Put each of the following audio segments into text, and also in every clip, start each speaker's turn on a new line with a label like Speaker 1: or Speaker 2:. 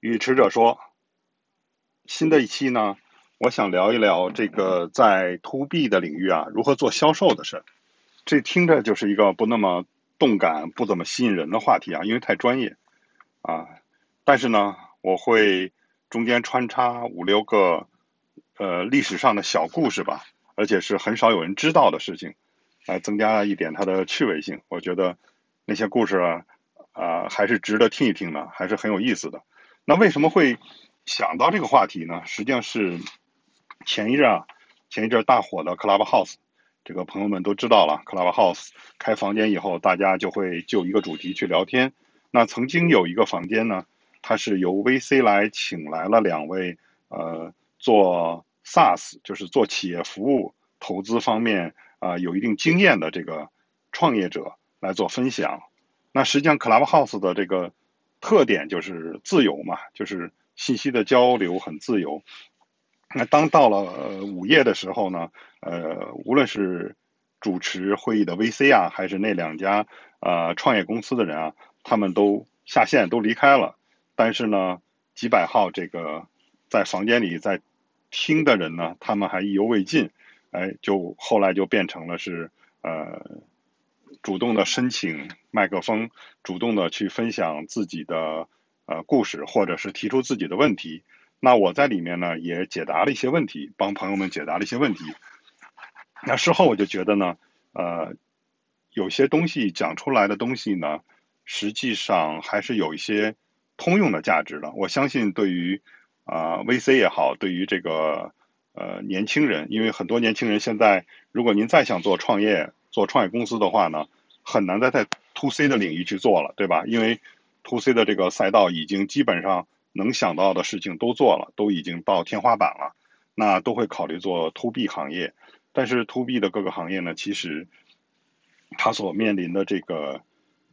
Speaker 1: 与持者说，新的一期呢，我想聊一聊这个在 To B 的领域啊，如何做销售的事。这听着就是一个不那么动感、不怎么吸引人的话题啊，因为太专业啊。但是呢，我会中间穿插五六个呃历史上的小故事吧，而且是很少有人知道的事情，来增加一点它的趣味性。我觉得那些故事啊。啊，还是值得听一听的，还是很有意思的。那为什么会想到这个话题呢？实际上是前一阵啊，前一阵大火的 Clubhouse，这个朋友们都知道了。Clubhouse 开房间以后，大家就会就一个主题去聊天。那曾经有一个房间呢，它是由 VC 来请来了两位呃做 SaaS，就是做企业服务投资方面啊有一定经验的这个创业者来做分享。那实际上，Clubhouse 的这个特点就是自由嘛，就是信息的交流很自由。那当到了午夜的时候呢，呃，无论是主持会议的 VC 啊，还是那两家呃创业公司的人啊，他们都下线都离开了。但是呢，几百号这个在房间里在听的人呢，他们还意犹未尽，哎，就后来就变成了是呃。主动的申请麦克风，主动的去分享自己的呃故事，或者是提出自己的问题。那我在里面呢也解答了一些问题，帮朋友们解答了一些问题。那事后我就觉得呢，呃，有些东西讲出来的东西呢，实际上还是有一些通用的价值的。我相信对于啊 VC 也好，对于这个呃年轻人，因为很多年轻人现在，如果您再想做创业。做创业公司的话呢，很难再在 to C 的领域去做了，对吧？因为 to C 的这个赛道已经基本上能想到的事情都做了，都已经到天花板了，那都会考虑做 to B 行业。但是 to B 的各个行业呢，其实它所面临的这个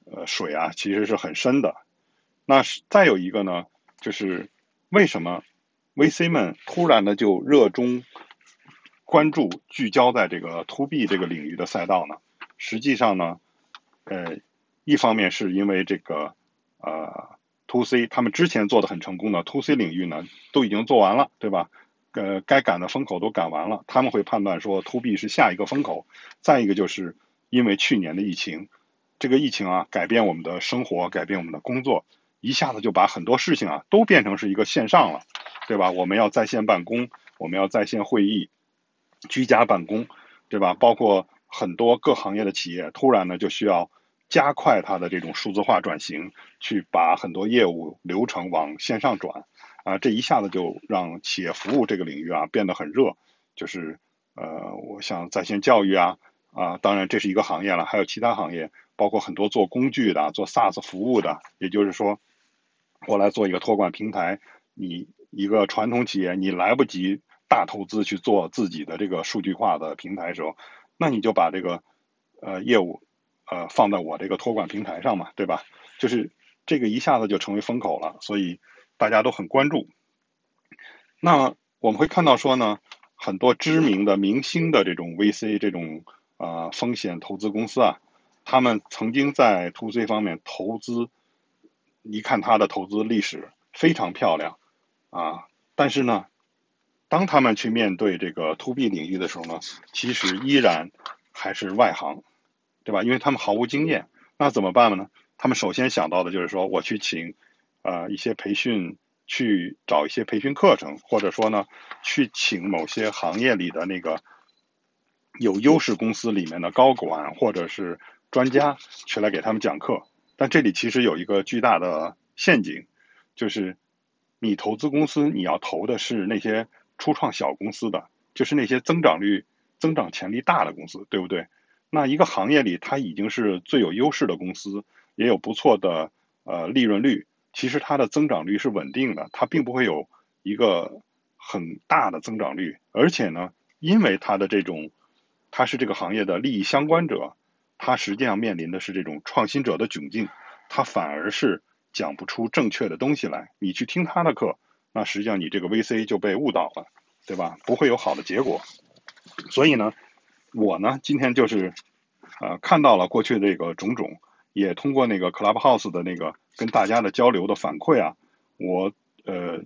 Speaker 1: 呃水啊，其实是很深的。那再有一个呢，就是为什么 VC 们突然的就热衷？关注聚焦在这个 to B 这个领域的赛道呢，实际上呢，呃，一方面是因为这个呃 to C 他们之前做的很成功的 to C 领域呢都已经做完了，对吧？呃，该赶的风口都赶完了，他们会判断说 to B 是下一个风口。再一个就是因为去年的疫情，这个疫情啊改变我们的生活，改变我们的工作，一下子就把很多事情啊都变成是一个线上了，对吧？我们要在线办公，我们要在线会议。居家办公，对吧？包括很多各行业的企业，突然呢就需要加快它的这种数字化转型，去把很多业务流程往线上转，啊，这一下子就让企业服务这个领域啊变得很热。就是呃，我想在线教育啊，啊，当然这是一个行业了，还有其他行业，包括很多做工具的、做 SaaS 服务的，也就是说，我来做一个托管平台，你一个传统企业，你来不及。大投资去做自己的这个数据化的平台时候，那你就把这个呃业务呃放在我这个托管平台上嘛，对吧？就是这个一下子就成为风口了，所以大家都很关注。那我们会看到说呢，很多知名的明星的这种 VC 这种啊风险投资公司啊，他们曾经在 To C 方面投资，一看他的投资历史非常漂亮啊，但是呢。当他们去面对这个 to B 领域的时候呢，其实依然还是外行，对吧？因为他们毫无经验，那怎么办呢？他们首先想到的就是说，我去请呃一些培训，去找一些培训课程，或者说呢，去请某些行业里的那个有优势公司里面的高管或者是专家去来给他们讲课。但这里其实有一个巨大的陷阱，就是你投资公司，你要投的是那些。初创小公司的，就是那些增长率、增长潜力大的公司，对不对？那一个行业里，它已经是最有优势的公司，也有不错的呃利润率。其实它的增长率是稳定的，它并不会有一个很大的增长率。而且呢，因为它的这种，它是这个行业的利益相关者，它实际上面临的是这种创新者的窘境，它反而是讲不出正确的东西来。你去听他的课。那实际上你这个 VC 就被误导了，对吧？不会有好的结果。所以呢，我呢今天就是，呃，看到了过去这个种种，也通过那个 Clubhouse 的那个跟大家的交流的反馈啊，我呃，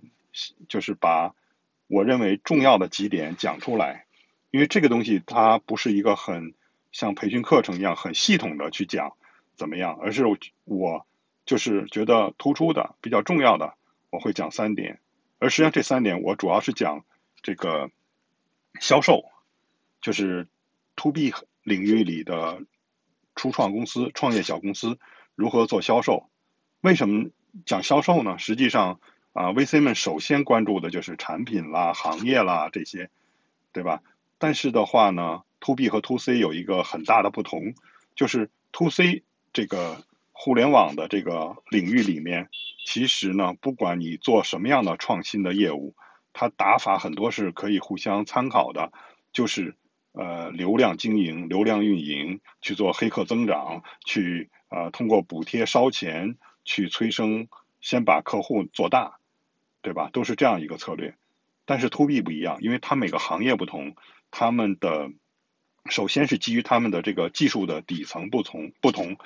Speaker 1: 就是把我认为重要的几点讲出来，因为这个东西它不是一个很像培训课程一样很系统的去讲怎么样，而是我就是觉得突出的比较重要的，我会讲三点，而实际上这三点我主要是讲这个销售，就是 to B 领域里的初创公司、创业小公司如何做销售，为什么？讲销售呢，实际上啊，VC 们首先关注的就是产品啦、行业啦这些，对吧？但是的话呢，To B 和 To C 有一个很大的不同，就是 To C 这个互联网的这个领域里面，其实呢，不管你做什么样的创新的业务，它打法很多是可以互相参考的，就是呃，流量经营、流量运营，去做黑客增长，去呃，通过补贴烧钱。去催生，先把客户做大，对吧？都是这样一个策略。但是 to B 不一样，因为它每个行业不同，他们的首先是基于他们的这个技术的底层不同不同，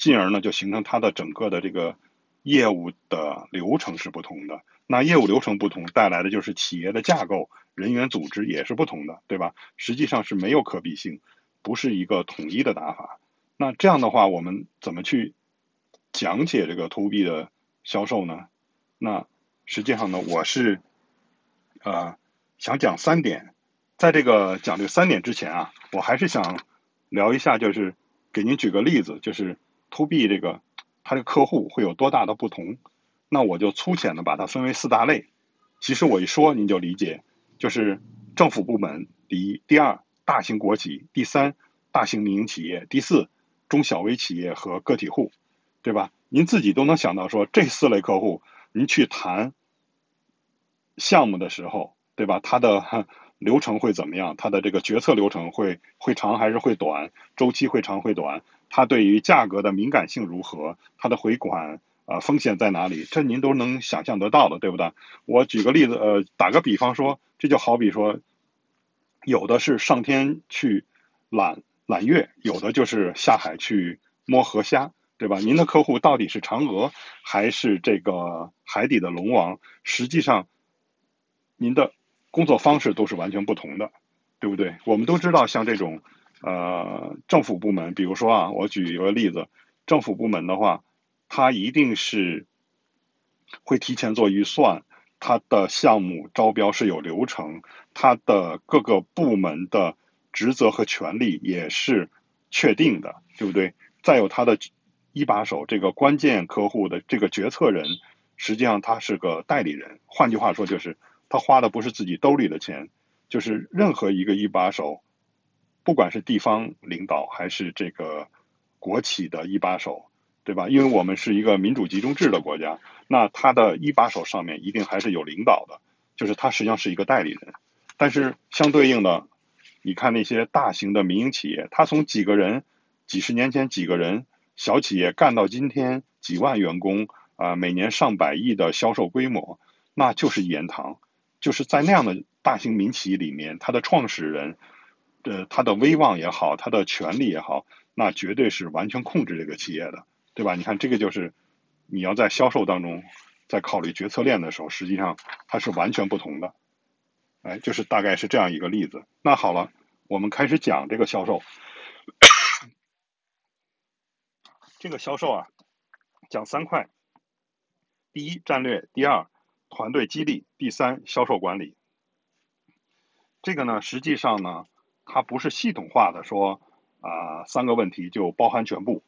Speaker 1: 进而呢就形成它的整个的这个业务的流程是不同的。那业务流程不同带来的就是企业的架构、人员组织也是不同的，对吧？实际上是没有可比性，不是一个统一的打法。那这样的话，我们怎么去？讲解这个 to B 的销售呢，那实际上呢，我是呃想讲三点，在这个讲这三点之前啊，我还是想聊一下，就是给您举个例子，就是 to B 这个它的客户会有多大的不同，那我就粗浅的把它分为四大类。其实我一说您就理解，就是政府部门第一，第二大型国企，第三大型民营企业，第四中小微企业和个体户。对吧？您自己都能想到说这四类客户，您去谈项目的时候，对吧？它的 流程会怎么样？它的这个决策流程会会长还是会短？周期会长会短？它对于价格的敏感性如何？它的回款啊风险在哪里？这您都能想象得到的，对不对？我举个例子，呃，打个比方说，这就好比说，有的是上天去揽揽月，有的就是下海去摸河虾。对吧？您的客户到底是嫦娥还是这个海底的龙王？实际上，您的工作方式都是完全不同的，对不对？我们都知道，像这种呃政府部门，比如说啊，我举一个例子，政府部门的话，它一定是会提前做预算，它的项目招标是有流程，它的各个部门的职责和权利也是确定的，对不对？再有它的。一把手这个关键客户的这个决策人，实际上他是个代理人。换句话说，就是他花的不是自己兜里的钱，就是任何一个一把手，不管是地方领导还是这个国企的一把手，对吧？因为我们是一个民主集中制的国家，那他的一把手上面一定还是有领导的，就是他实际上是一个代理人。但是相对应的，你看那些大型的民营企业，他从几个人，几十年前几个人。小企业干到今天几万员工啊，每年上百亿的销售规模，那就是一言堂。就是在那样的大型民企里面，他的创始人，呃，他的威望也好，他的权力也好，那绝对是完全控制这个企业的，对吧？你看这个就是你要在销售当中，在考虑决策链的时候，实际上它是完全不同的。哎，就是大概是这样一个例子。那好了，我们开始讲这个销售。这个销售啊，讲三块：第一，战略；第二，团队激励；第三，销售管理。这个呢，实际上呢，它不是系统化的说啊，三个问题就包含全部，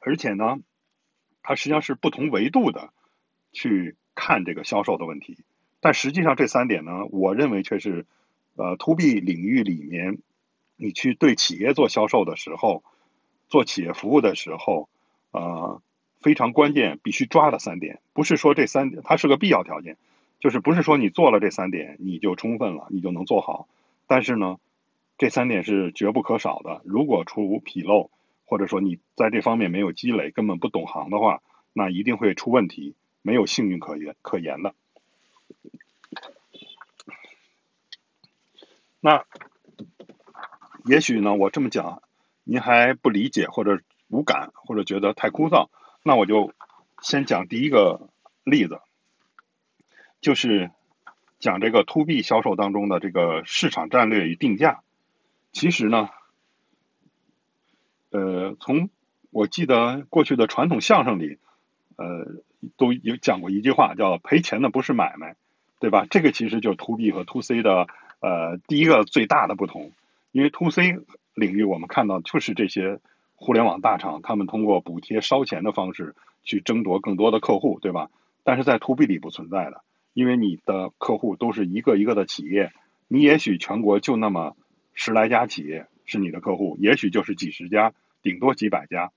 Speaker 1: 而且呢，它实际上是不同维度的去看这个销售的问题。但实际上这三点呢，我认为却是呃，to B 领域里面，你去对企业做销售的时候。做企业服务的时候，呃，非常关键，必须抓的三点，不是说这三点它是个必要条件，就是不是说你做了这三点你就充分了，你就能做好。但是呢，这三点是绝不可少的。如果出纰漏，或者说你在这方面没有积累，根本不懂行的话，那一定会出问题，没有幸运可言可言的。那也许呢，我这么讲。您还不理解或者无感或者觉得太枯燥，那我就先讲第一个例子，就是讲这个 to B 销售当中的这个市场战略与定价。其实呢，呃，从我记得过去的传统相声里，呃，都有讲过一句话，叫“赔钱的不是买卖”，对吧？这个其实就是 to B 和 to C 的呃第一个最大的不同，因为 to C 领域我们看到就是这些互联网大厂，他们通过补贴烧钱的方式去争夺更多的客户，对吧？但是在 to B 里不存在的，因为你的客户都是一个一个的企业，你也许全国就那么十来家企业是你的客户，也许就是几十家，顶多几百家，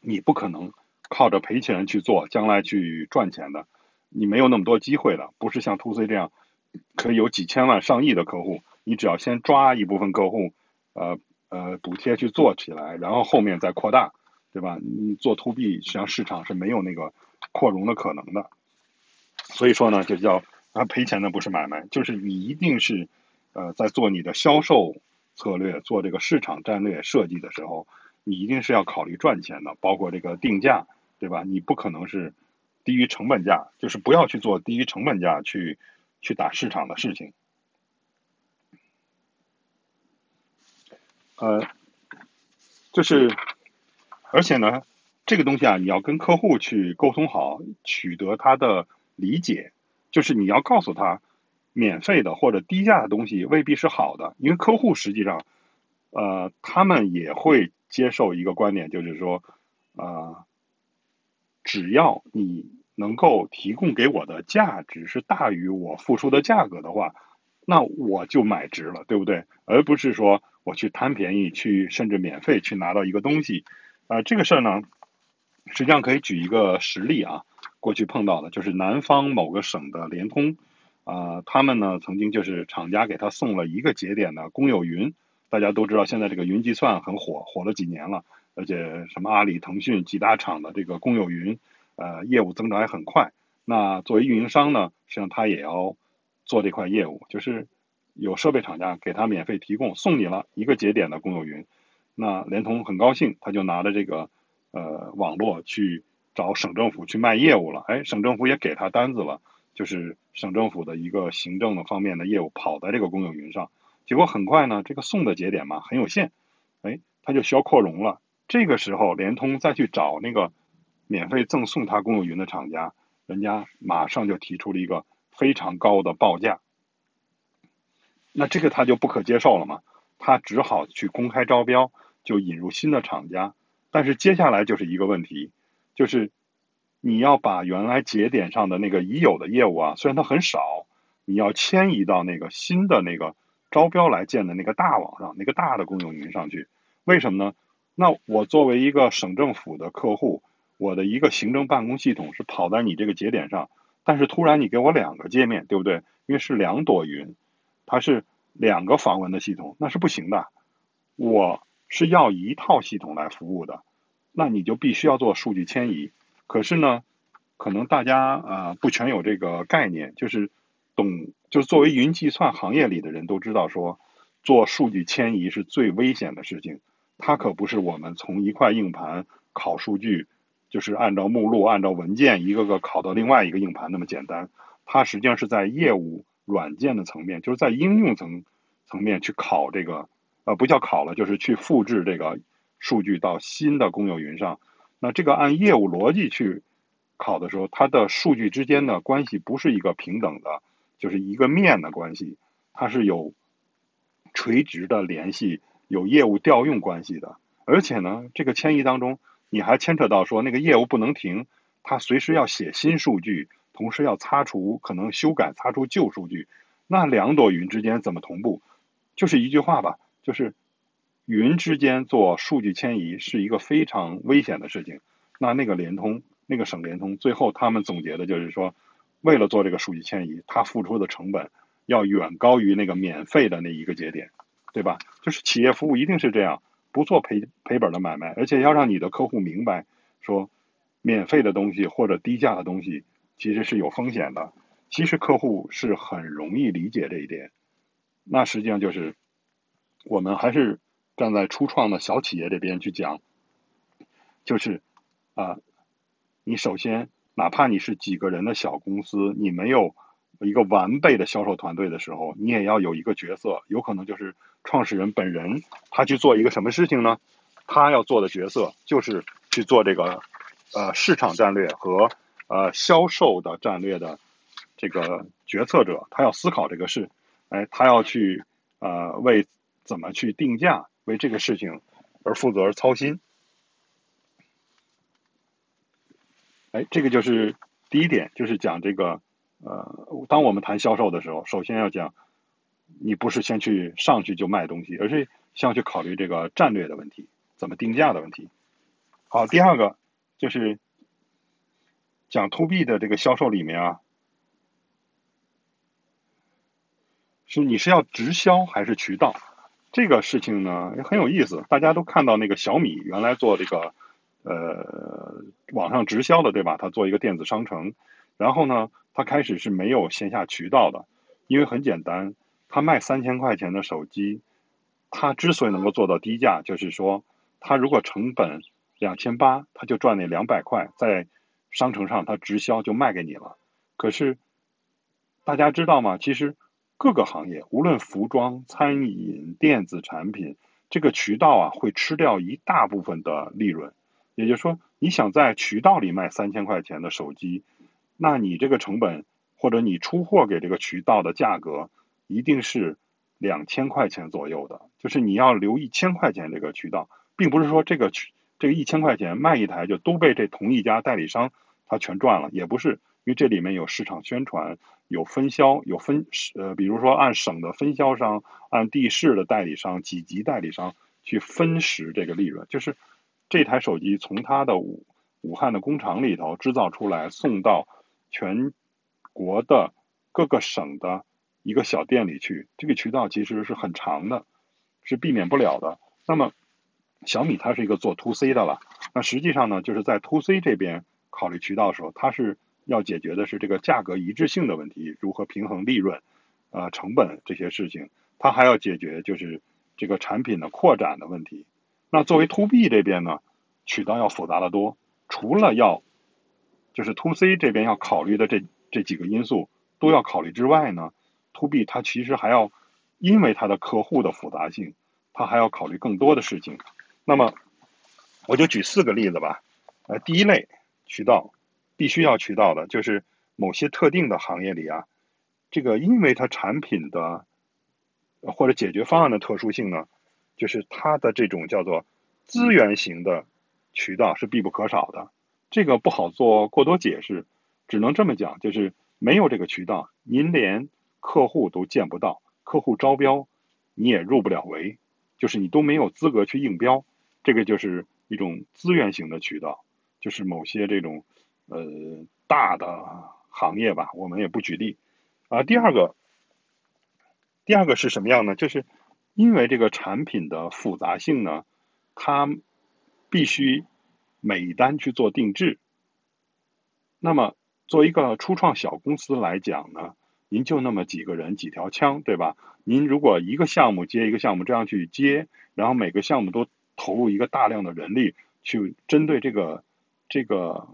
Speaker 1: 你不可能靠着赔钱去做，将来去赚钱的，你没有那么多机会了。不是像 to C 这样，可以有几千万、上亿的客户，你只要先抓一部分客户，呃呃，补贴去做起来，然后后面再扩大，对吧？你做 to B，实际上市场是没有那个。扩容的可能的，所以说呢，就叫啊赔钱的不是买卖，就是你一定是呃在做你的销售策略、做这个市场战略设计的时候，你一定是要考虑赚钱的，包括这个定价，对吧？你不可能是低于成本价，就是不要去做低于成本价去去打市场的事情。呃，就是而且呢。这个东西啊，你要跟客户去沟通好，取得他的理解，就是你要告诉他，免费的或者低价的东西未必是好的，因为客户实际上，呃，他们也会接受一个观点，就是说，呃，只要你能够提供给我的价值是大于我付出的价格的话，那我就买值了，对不对？而不是说我去贪便宜，去甚至免费去拿到一个东西，啊，这个事儿呢。实际上可以举一个实例啊，过去碰到的就是南方某个省的联通，啊，他们呢曾经就是厂家给他送了一个节点的公有云，大家都知道现在这个云计算很火，火了几年了，而且什么阿里、腾讯几大厂的这个公有云，呃，业务增长也很快。那作为运营商呢，实际上他也要做这块业务，就是有设备厂家给他免费提供，送你了一个节点的公有云，那联通很高兴，他就拿着这个。呃，网络去找省政府去卖业务了，哎，省政府也给他单子了，就是省政府的一个行政的方面的业务跑在这个公有云上，结果很快呢，这个送的节点嘛很有限，哎，他就需要扩容了。这个时候，联通再去找那个免费赠送他公有云的厂家，人家马上就提出了一个非常高的报价，那这个他就不可接受了嘛，他只好去公开招标，就引入新的厂家。但是接下来就是一个问题，就是你要把原来节点上的那个已有的业务啊，虽然它很少，你要迁移到那个新的那个招标来建的那个大网上，那个大的公有云上去。为什么呢？那我作为一个省政府的客户，我的一个行政办公系统是跑在你这个节点上，但是突然你给我两个界面，对不对？因为是两朵云，它是两个访问的系统，那是不行的。我。是要一套系统来服务的，那你就必须要做数据迁移。可是呢，可能大家啊不全有这个概念，就是懂，就是作为云计算行业里的人都知道，说做数据迁移是最危险的事情。它可不是我们从一块硬盘拷数据，就是按照目录、按照文件一个个拷到另外一个硬盘那么简单。它实际上是在业务软件的层面，就是在应用层层面去拷这个。呃，不叫考了，就是去复制这个数据到新的公有云上。那这个按业务逻辑去考的时候，它的数据之间的关系不是一个平等的，就是一个面的关系，它是有垂直的联系，有业务调用关系的。而且呢，这个迁移当中，你还牵扯到说那个业务不能停，它随时要写新数据，同时要擦除可能修改擦除旧数据。那两朵云之间怎么同步？就是一句话吧。就是云之间做数据迁移是一个非常危险的事情。那那个联通，那个省联通，最后他们总结的就是说，为了做这个数据迁移，他付出的成本要远高于那个免费的那一个节点，对吧？就是企业服务一定是这样，不做赔赔本的买卖，而且要让你的客户明白，说免费的东西或者低价的东西其实是有风险的。其实客户是很容易理解这一点。那实际上就是。我们还是站在初创的小企业这边去讲，就是啊，你首先哪怕你是几个人的小公司，你没有一个完备的销售团队的时候，你也要有一个角色，有可能就是创始人本人，他去做一个什么事情呢？他要做的角色就是去做这个呃市场战略和呃销售的战略的这个决策者，他要思考这个事，哎，他要去呃为怎么去定价，为这个事情而负责而操心。哎，这个就是第一点，就是讲这个，呃，当我们谈销售的时候，首先要讲，你不是先去上去就卖东西，而是先要去考虑这个战略的问题，怎么定价的问题。好，第二个就是讲 to B 的这个销售里面啊，是你是要直销还是渠道？这个事情呢也很有意思，大家都看到那个小米原来做这个。呃，网上直销的对吧？他做一个电子商城，然后呢，他开始是没有线下渠道的，因为很简单，他卖三千块钱的手机，他之所以能够做到低价，就是说，他如果成本两千八，他就赚那两百块，在商城上他直销就卖给你了。可是大家知道吗？其实各个行业，无论服装、餐饮、电子产品，这个渠道啊，会吃掉一大部分的利润。也就是说，你想在渠道里卖三千块钱的手机，那你这个成本或者你出货给这个渠道的价格一定是两千块钱左右的，就是你要留一千块钱这个渠道，并不是说这个渠这个一千块钱卖一台就都被这同一家代理商他全赚了，也不是，因为这里面有市场宣传、有分销、有分呃，比如说按省的分销商、按地市的代理商、几级代理商去分食这个利润，就是。这台手机从它的武武汉的工厂里头制造出来，送到全国的各个省的一个小店里去，这个渠道其实是很长的，是避免不了的。那么小米它是一个做 to C 的了，那实际上呢，就是在 to C 这边考虑渠道的时候，它是要解决的是这个价格一致性的问题，如何平衡利润、呃成本这些事情，它还要解决就是这个产品的扩展的问题。那作为 to B 这边呢，渠道要复杂的多。除了要，就是 to C 这边要考虑的这这几个因素都要考虑之外呢，to B 它其实还要，因为它的客户的复杂性，它还要考虑更多的事情。那么，我就举四个例子吧。呃，第一类渠道必须要渠道的，就是某些特定的行业里啊，这个因为它产品的或者解决方案的特殊性呢。就是它的这种叫做资源型的渠道是必不可少的，这个不好做过多解释，只能这么讲，就是没有这个渠道，您连客户都见不到，客户招标你也入不了围，就是你都没有资格去应标，这个就是一种资源型的渠道，就是某些这种呃大的行业吧，我们也不举例啊。第二个，第二个是什么样呢？就是。因为这个产品的复杂性呢，它必须每单去做定制。那么，作为一个初创小公司来讲呢，您就那么几个人、几条枪，对吧？您如果一个项目接一个项目这样去接，然后每个项目都投入一个大量的人力去针对这个这个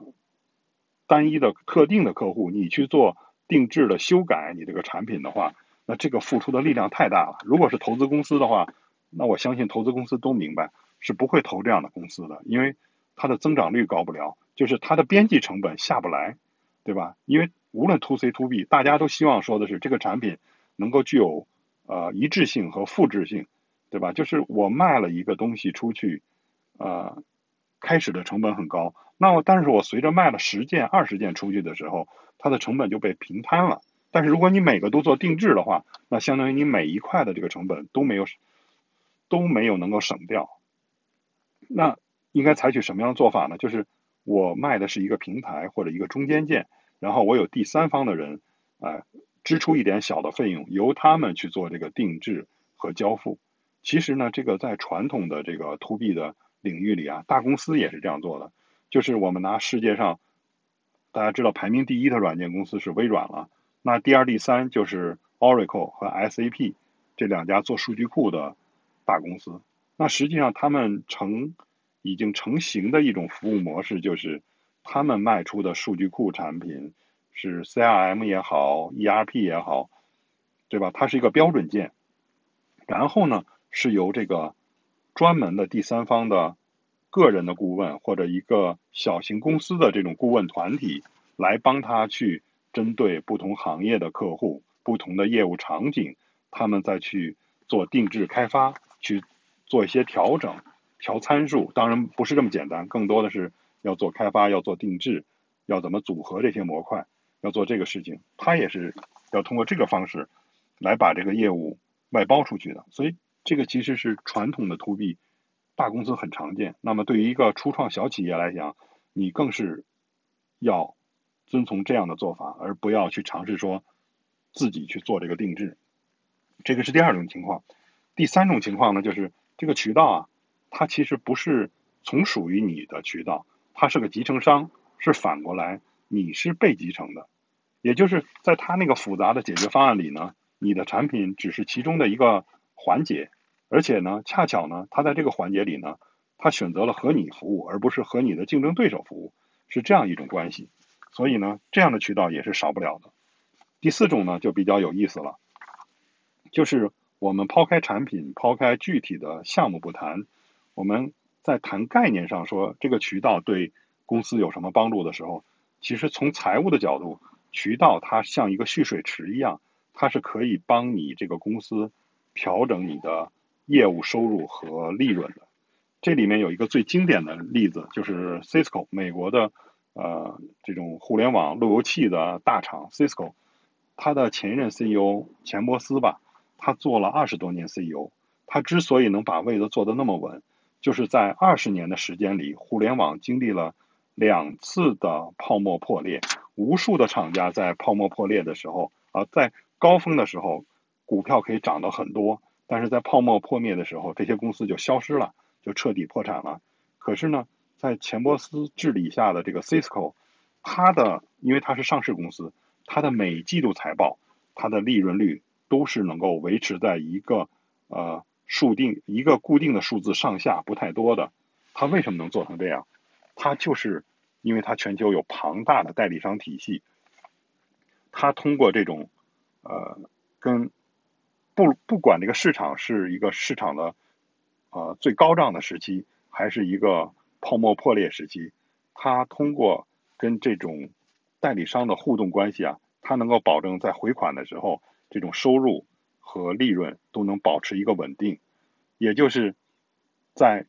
Speaker 1: 单一的特定的客户，你去做定制的修改你这个产品的话。那这个付出的力量太大了。如果是投资公司的话，那我相信投资公司都明白是不会投这样的公司的，因为它的增长率高不了，就是它的边际成本下不来，对吧？因为无论 to C to B，大家都希望说的是这个产品能够具有呃一致性和复制性，对吧？就是我卖了一个东西出去，呃，开始的成本很高，那我但是我随着卖了十件、二十件出去的时候，它的成本就被平摊了。但是如果你每个都做定制的话，那相当于你每一块的这个成本都没有都没有能够省掉。那应该采取什么样的做法呢？就是我卖的是一个平台或者一个中间件，然后我有第三方的人，哎，支出一点小的费用，由他们去做这个定制和交付。其实呢，这个在传统的这个 to B 的领域里啊，大公司也是这样做的。就是我们拿世界上大家知道排名第一的软件公司是微软了。那第二、第三就是 Oracle 和 SAP 这两家做数据库的大公司。那实际上他们成已经成型的一种服务模式，就是他们卖出的数据库产品是 CRM 也好，ERP 也好，对吧？它是一个标准件，然后呢是由这个专门的第三方的个人的顾问或者一个小型公司的这种顾问团体来帮他去针对不同行业的客户、不同的业务场景，他们再去做定制开发，去做一些调整、调参数。当然不是这么简单，更多的是。要做开发，要做定制，要怎么组合这些模块，要做这个事情，他也是要通过这个方式来把这个业务外包出去的。所以这个其实是传统的 to B 大公司很常见。那么对于一个初创小企业来讲，你更是要遵从这样的做法，而不要去尝试说自己去做这个定制。这个是第二种情况。第三种情况呢，就是这个渠道啊，它其实不是从属于你的渠道。它是个集成商，是反过来，你是被集成的，也就是在它那个复杂的解决方案里呢，你的产品只是其中的一个环节，而且呢，恰巧呢，他在这个环节里呢，他选择了和你服务，而不是和你的竞争对手服务，是这样一种关系，所以呢，这样的渠道也是少不了的。第四种呢，就比较有意思了，就是我们抛开产品，抛开具体的项目不谈，我们。在谈概念上说这个渠道对公司有什么帮助的时候，其实从财务的角度，渠道它像一个蓄水池一样，它是可以帮你这个公司调整你的业务收入和利润的。这里面有一个最经典的例子，就是 Cisco 美国的呃这种互联网路由器的大厂 Cisco，他的前任 CEO 钱伯斯吧，他做了二十多年 CEO，他之所以能把位子坐得那么稳。就是在二十年的时间里，互联网经历了两次的泡沫破裂，无数的厂家在泡沫破裂的时候啊，在高峰的时候，股票可以涨到很多，但是在泡沫破灭的时候，这些公司就消失了，就彻底破产了。可是呢，在钱伯斯治理下的这个 Cisco，它的因为它是上市公司，它的每季度财报，它的利润率都是能够维持在一个呃。数定一个固定的数字上下不太多的，它为什么能做成这样？它就是因为它全球有庞大的代理商体系，它通过这种呃跟不不管这个市场是一个市场的呃最高涨的时期，还是一个泡沫破裂时期，它通过跟这种代理商的互动关系啊，它能够保证在回款的时候这种收入。和利润都能保持一个稳定，也就是在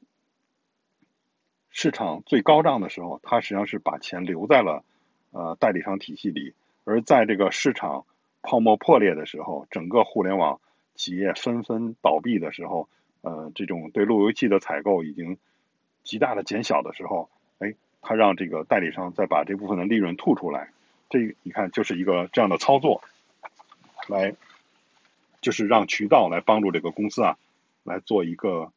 Speaker 1: 市场最高涨的时候，它实际上是把钱留在了呃代理商体系里；而在这个市场泡沫破裂的时候，整个互联网企业纷纷倒闭的时候，呃，这种对路由器的采购已经极大的减小的时候，哎，他让这个代理商再把这部分的利润吐出来，这你看就是一个这样的操作来。就是让渠道来帮助这个公司啊，来做一个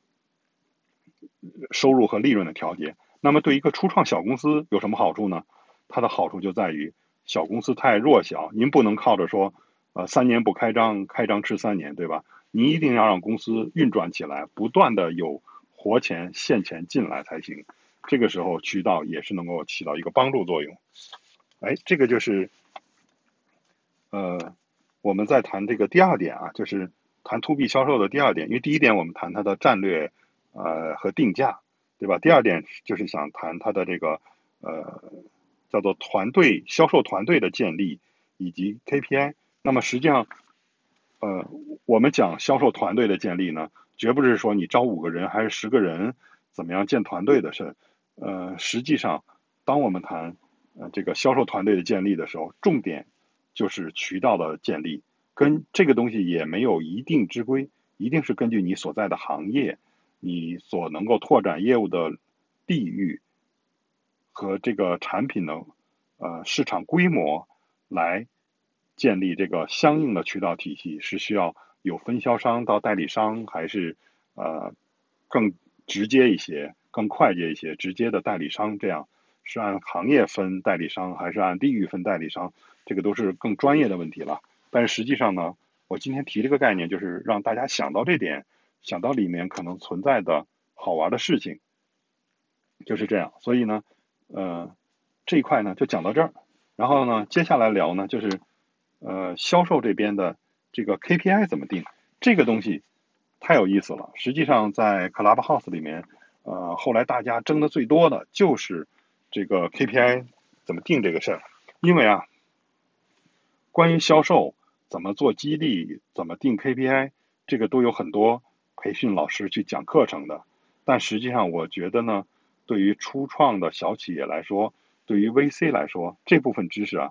Speaker 1: 收入和利润的调节。那么对一个初创小公司有什么好处呢？它的好处就在于小公司太弱小，您不能靠着说呃三年不开张，开张吃三年，对吧？你一定要让公司运转起来，不断的有活钱现钱进来才行。这个时候渠道也是能够起到一个帮助作用。哎，这个就是呃。我们在谈这个第二点啊，就是谈 to B 销售的第二点，因为第一点我们谈它的战略，呃和定价，对吧？第二点就是想谈它的这个呃叫做团队销售团队的建立以及 KPI。那么实际上，呃，我们讲销售团队的建立呢，绝不是说你招五个人还是十个人怎么样建团队的事。呃，实际上，当我们谈呃这个销售团队的建立的时候，重点。就是渠道的建立，跟这个东西也没有一定之规，一定是根据你所在的行业，你所能够拓展业务的地域和这个产品的呃市场规模来建立这个相应的渠道体系，是需要有分销商到代理商，还是呃更直接一些、更快捷一些直接的代理商？这样是按行业分代理商，还是按地域分代理商？这个都是更专业的问题了，但是实际上呢，我今天提这个概念，就是让大家想到这点，想到里面可能存在的好玩的事情，就是这样。所以呢，呃，这一块呢就讲到这儿。然后呢，接下来聊呢就是呃销售这边的这个 KPI 怎么定，这个东西太有意思了。实际上在 Clubhouse 里面，呃后来大家争的最多的就是这个 KPI 怎么定这个事儿，因为啊，关于销售怎么做激励，怎么定 KPI，这个都有很多培训老师去讲课程的。但实际上，我觉得呢，对于初创的小企业来说，对于 VC 来说，这部分知识啊，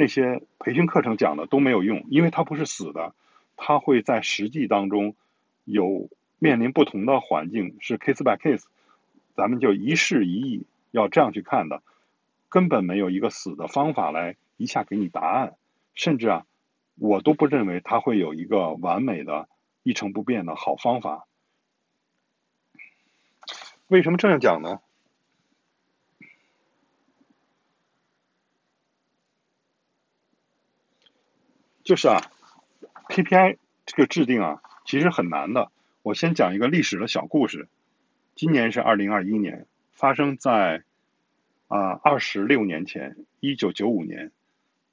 Speaker 1: 那些培训课程讲的都没有用，因为它不是死的，它会在实际当中有面临不同的环境，是 case by case，咱们就一事一议，要这样去看的，根本没有一个死的方法来一下给你答案，甚至啊，我都不认为它会有一个完美的、一成不变的好方法。为什么这样讲呢？就是啊，KPI 这个制定啊，其实很难的。我先讲一个历史的小故事。今年是二零二一年，发生在啊二十六年前，一九九五年。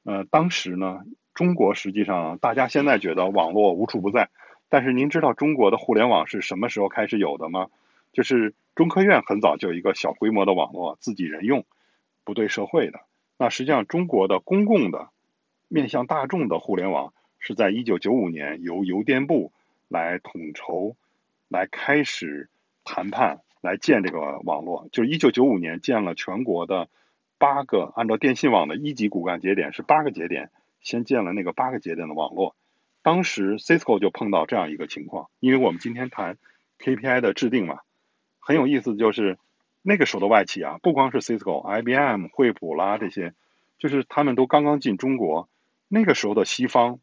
Speaker 1: 呃，当时呢，中国实际上大家现在觉得网络无处不在，但是您知道中国的互联网是什么时候开始有的吗？就是中科院很早就有一个小规模的网络，自己人用，不对社会的。那实际上中国的公共的面向大众的互联网是在一九九五年由邮电部来统筹，来开始谈判，来建这个网络。就是一九九五年建了全国的八个，按照电信网的一级骨干节点是八个节点，先建了那个八个节点的网络。当时 Cisco 就碰到这样一个情况，因为我们今天谈 KPI 的制定嘛。很有意思就是，那个时候的外企啊，不光是 Cisco、IBM、惠普啦这些，就是他们都刚刚进中国。那个时候的西方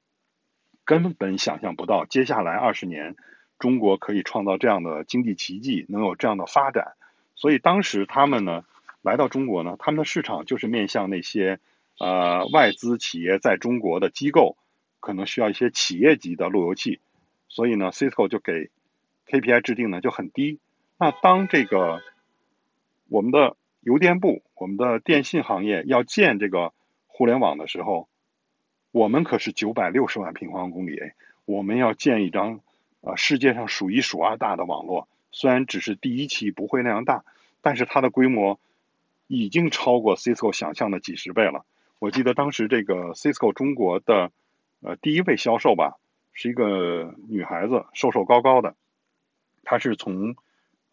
Speaker 1: 根本想象不到，接下来二十年中国可以创造这样的经济奇迹，能有这样的发展。所以当时他们呢来到中国呢，他们的市场就是面向那些呃外资企业在中国的机构，可能需要一些企业级的路由器。所以呢，Cisco 就给 KPI 制定呢就很低。那当这个我们的邮电部、我们的电信行业要建这个互联网的时候，我们可是九百六十万平方公里，我们要建一张啊世界上数一数二大的网络。虽然只是第一期不会那样大，但是它的规模已经超过 Cisco 想象的几十倍了。我记得当时这个 Cisco 中国的呃第一位销售吧，是一个女孩子，瘦瘦高高的，她是从。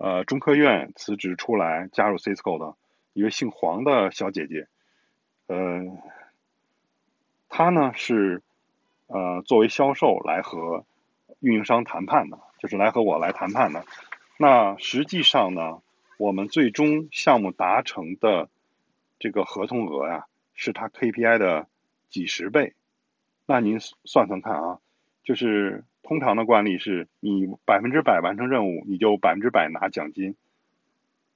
Speaker 1: 呃，中科院辞职出来加入 Cisco 的一位姓黄的小姐姐，呃，他呢是呃作为销售来和运营商谈判的，就是来和我来谈判的。那实际上呢，我们最终项目达成的这个合同额呀，是他 KPI 的几十倍。那您算算看啊，就是。通常的惯例是你百分之百完成任务，你就百分之百拿奖金。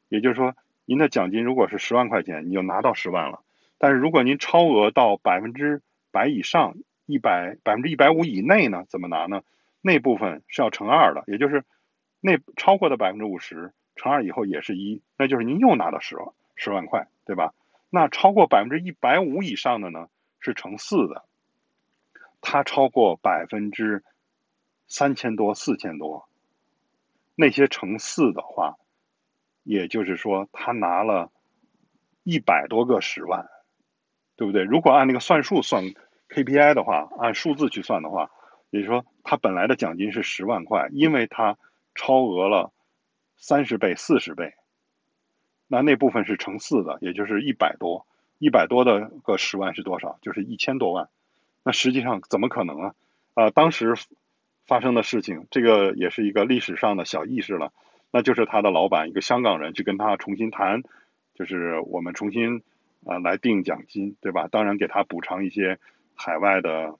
Speaker 1: 也就是说，您的奖金如果是十万块钱，你就拿到十万了。但是如果您超额到百分之百以上，一百百分之一百五以内呢？怎么拿呢？那部分是要乘二的，也就是那超过的百分之五十乘二以后也是一，那就是您又拿到十万十万块，对吧？那超过百分之一百五以上的呢，是乘四的。它超过百分之。三千多、四千多，那些乘四的话，也就是说他拿了一百多个十万，对不对？如果按那个算数算 KPI 的话，按数字去算的话，也就是说他本来的奖金是十万块，因为他超额了三十倍、四十倍，那那部分是乘四的，也就是一百多，一百多的个十万是多少？就是一千多万。那实际上怎么可能啊？啊，当时。发生的事情，这个也是一个历史上的小意识了，那就是他的老板一个香港人去跟他重新谈，就是我们重新啊来定奖金，对吧？当然给他补偿一些海外的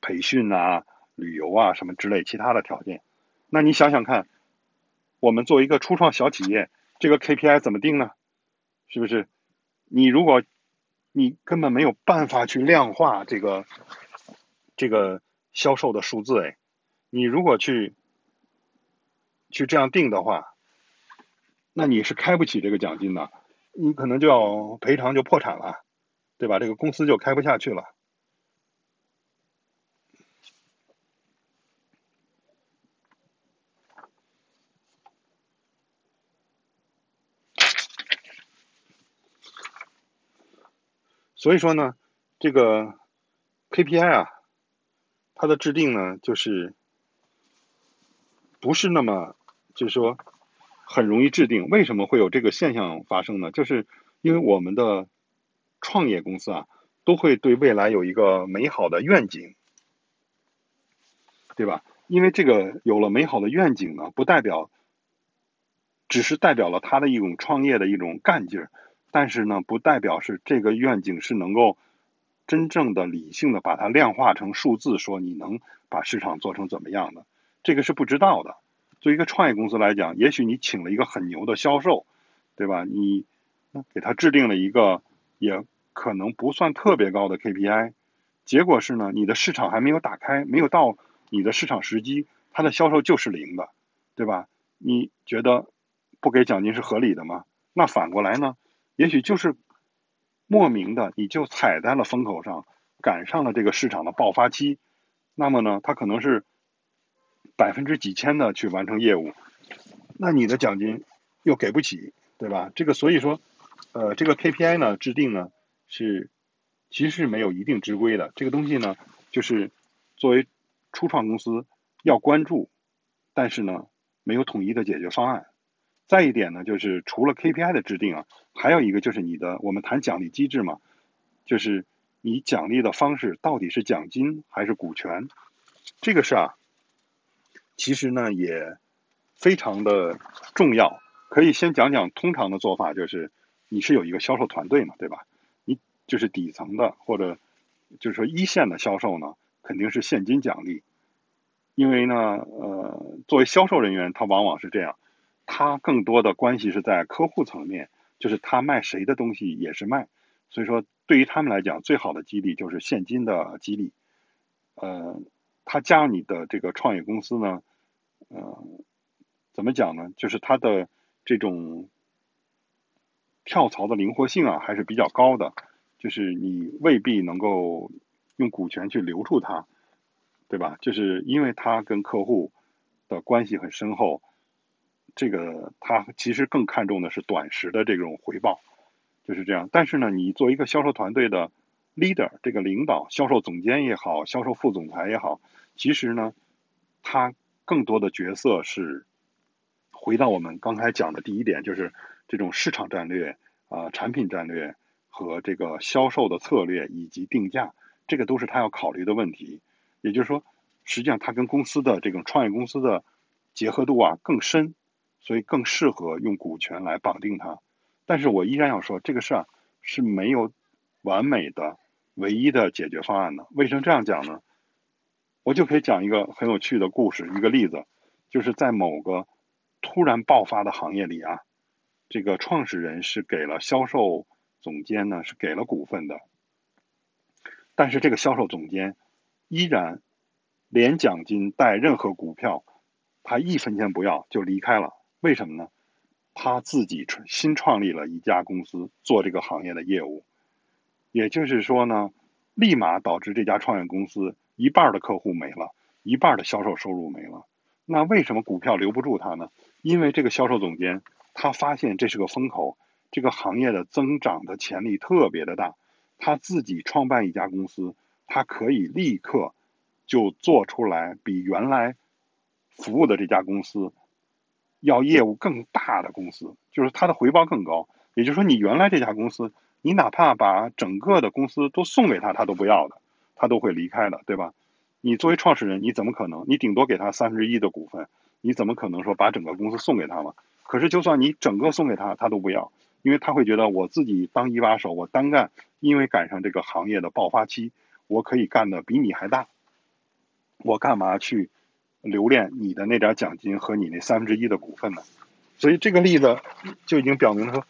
Speaker 1: 培训啊、旅游啊什么之类其他的条件。那你想想看，我们作为一个初创小企业，这个 KPI 怎么定呢？是不是？你如果你根本没有办法去量化这个这个销售的数字，哎。你如果去去这样定的话，那你是开不起这个奖金的。你可能就要赔偿，就破产了，对吧？这个公司就开不下去了。所以说呢，这个 KPI 啊，它的制定呢，就是不是那么，就是说很容易制定。为什么会有这个现象发生呢？就是因为我们的创业公司啊，都会对未来有一个美好的愿景，对吧？因为这个有了美好的愿景呢，不代表只是代表了他的一种创业的一种干劲儿。但是呢，不代表是这个愿景是能够真正的理性的把它量化成数字，说你能把市场做成怎么样的，这个是不知道的。作为一个创业公司来讲，也许你请了一个很牛的销售，对吧？你给他制定了一个也可能不算特别高的 KPI，结果是呢，你的市场还没有打开，没有到你的市场时机，他的销售就是零的，对吧？你觉得不给奖金是合理的吗？那反过来呢？也许就是莫名的，你就踩在了风口上，赶上了这个市场的爆发期。那么呢，他可能是百分之几千的去完成业务，那你的奖金又给不起，对吧？这个所以说，呃，这个 KPI 呢制定呢是其实是没有一定之规的。这个东西呢，就是作为初创公司要关注，但是呢没有统一的解决方案。再一点呢，就是除了 KPI 的制定啊，还有一个就是你的，我们谈奖励机制嘛，就是你奖励的方式到底是奖金还是股权，这个是啊，其实呢也非常的重要。可以先讲讲通常的做法，就是你是有一个销售团队嘛，对吧？你就是底层的或者就是说一线的销售呢，肯定是现金奖励，因为呢，呃，作为销售人员，他往往是这样。他更多的关系是在客户层面，就是他卖谁的东西也是卖，所以说对于他们来讲，最好的激励就是现金的激励。呃，他加入你的这个创业公司呢，呃，怎么讲呢？就是他的这种跳槽的灵活性啊，还是比较高的。就是你未必能够用股权去留住他，对吧？就是因为他跟客户的关系很深厚。这个他其实更看重的是短时的这种回报，就是这样。但是呢，你作为一个销售团队的 leader，这个领导、销售总监也好，销售副总裁也好，其实呢，他更多的角色是回到我们刚才讲的第一点，就是这种市场战略啊、产品战略和这个销售的策略以及定价，这个都是他要考虑的问题。也就是说，实际上他跟公司的这种创业公司的结合度啊更深。所以更适合用股权来绑定它，但是我依然要说，这个事儿是没有完美的、唯一的解决方案呢。为什么这样讲呢？我就可以讲一个很有趣的故事，一个例子，就是在某个突然爆发的行业里啊，这个创始人是给了销售总监呢，是给了股份的，但是这个销售总监依然连奖金带任何股票，他一分钱不要就离开了。为什么呢？他自己创新创立了一家公司做这个行业的业务，也就是说呢，立马导致这家创业公司一半的客户没了，一半的销售收入没了。那为什么股票留不住他呢？因为这个销售总监他发现这是个风口，这个行业的增长的潜力特别的大，他自己创办一家公司，他可以立刻就做出来比原来服务的这家公司。要业务更大的公司，就是它的回报更高。也就是说，你原来这家公司，你哪怕把整个的公司都送给他，他都不要的，他都会离开的，对吧？你作为创始人，你怎么可能？你顶多给他三分之一的股份，你怎么可能说把整个公司送给他嘛？可是，就算你整个送给他，他都不要，因为他会觉得我自己当一把手，我单干，因为赶上这个行业的爆发期，我可以干的比你还大，我干嘛去？留恋你的那点奖金和你那三分之一的股份呢？所以这个例子就已经表明了说，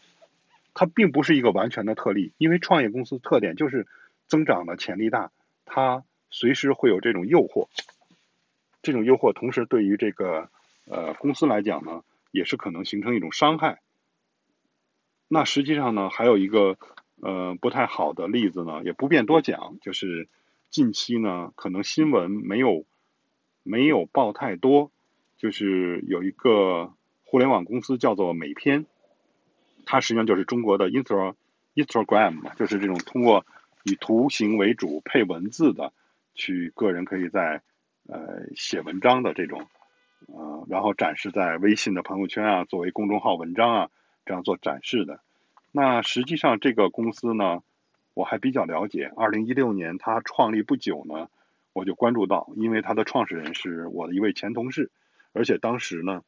Speaker 1: 它并不是一个完全的特例。因为创业公司特点就是增长的潜力大，它随时会有这种诱惑。这种诱惑同时对于这个呃公司来讲呢，也是可能形成一种伤害。那实际上呢，还有一个呃不太好的例子呢，也不便多讲，就是近期呢，可能新闻没有没有报太多，就是有一个互联网公司叫做美篇，它实际上就是中国的 Instagram 嘛，就是这种通过以图形为主配文字的，去个人可以在呃写文章的这种，呃，然后展示在微信的朋友圈啊，作为公众号文章啊，这样做展示的。那实际上这个公司呢，我还比较了解。二零一六年它创立不久呢，我就关注到，因为它的创始人是我的一位前同事，而且当时呢，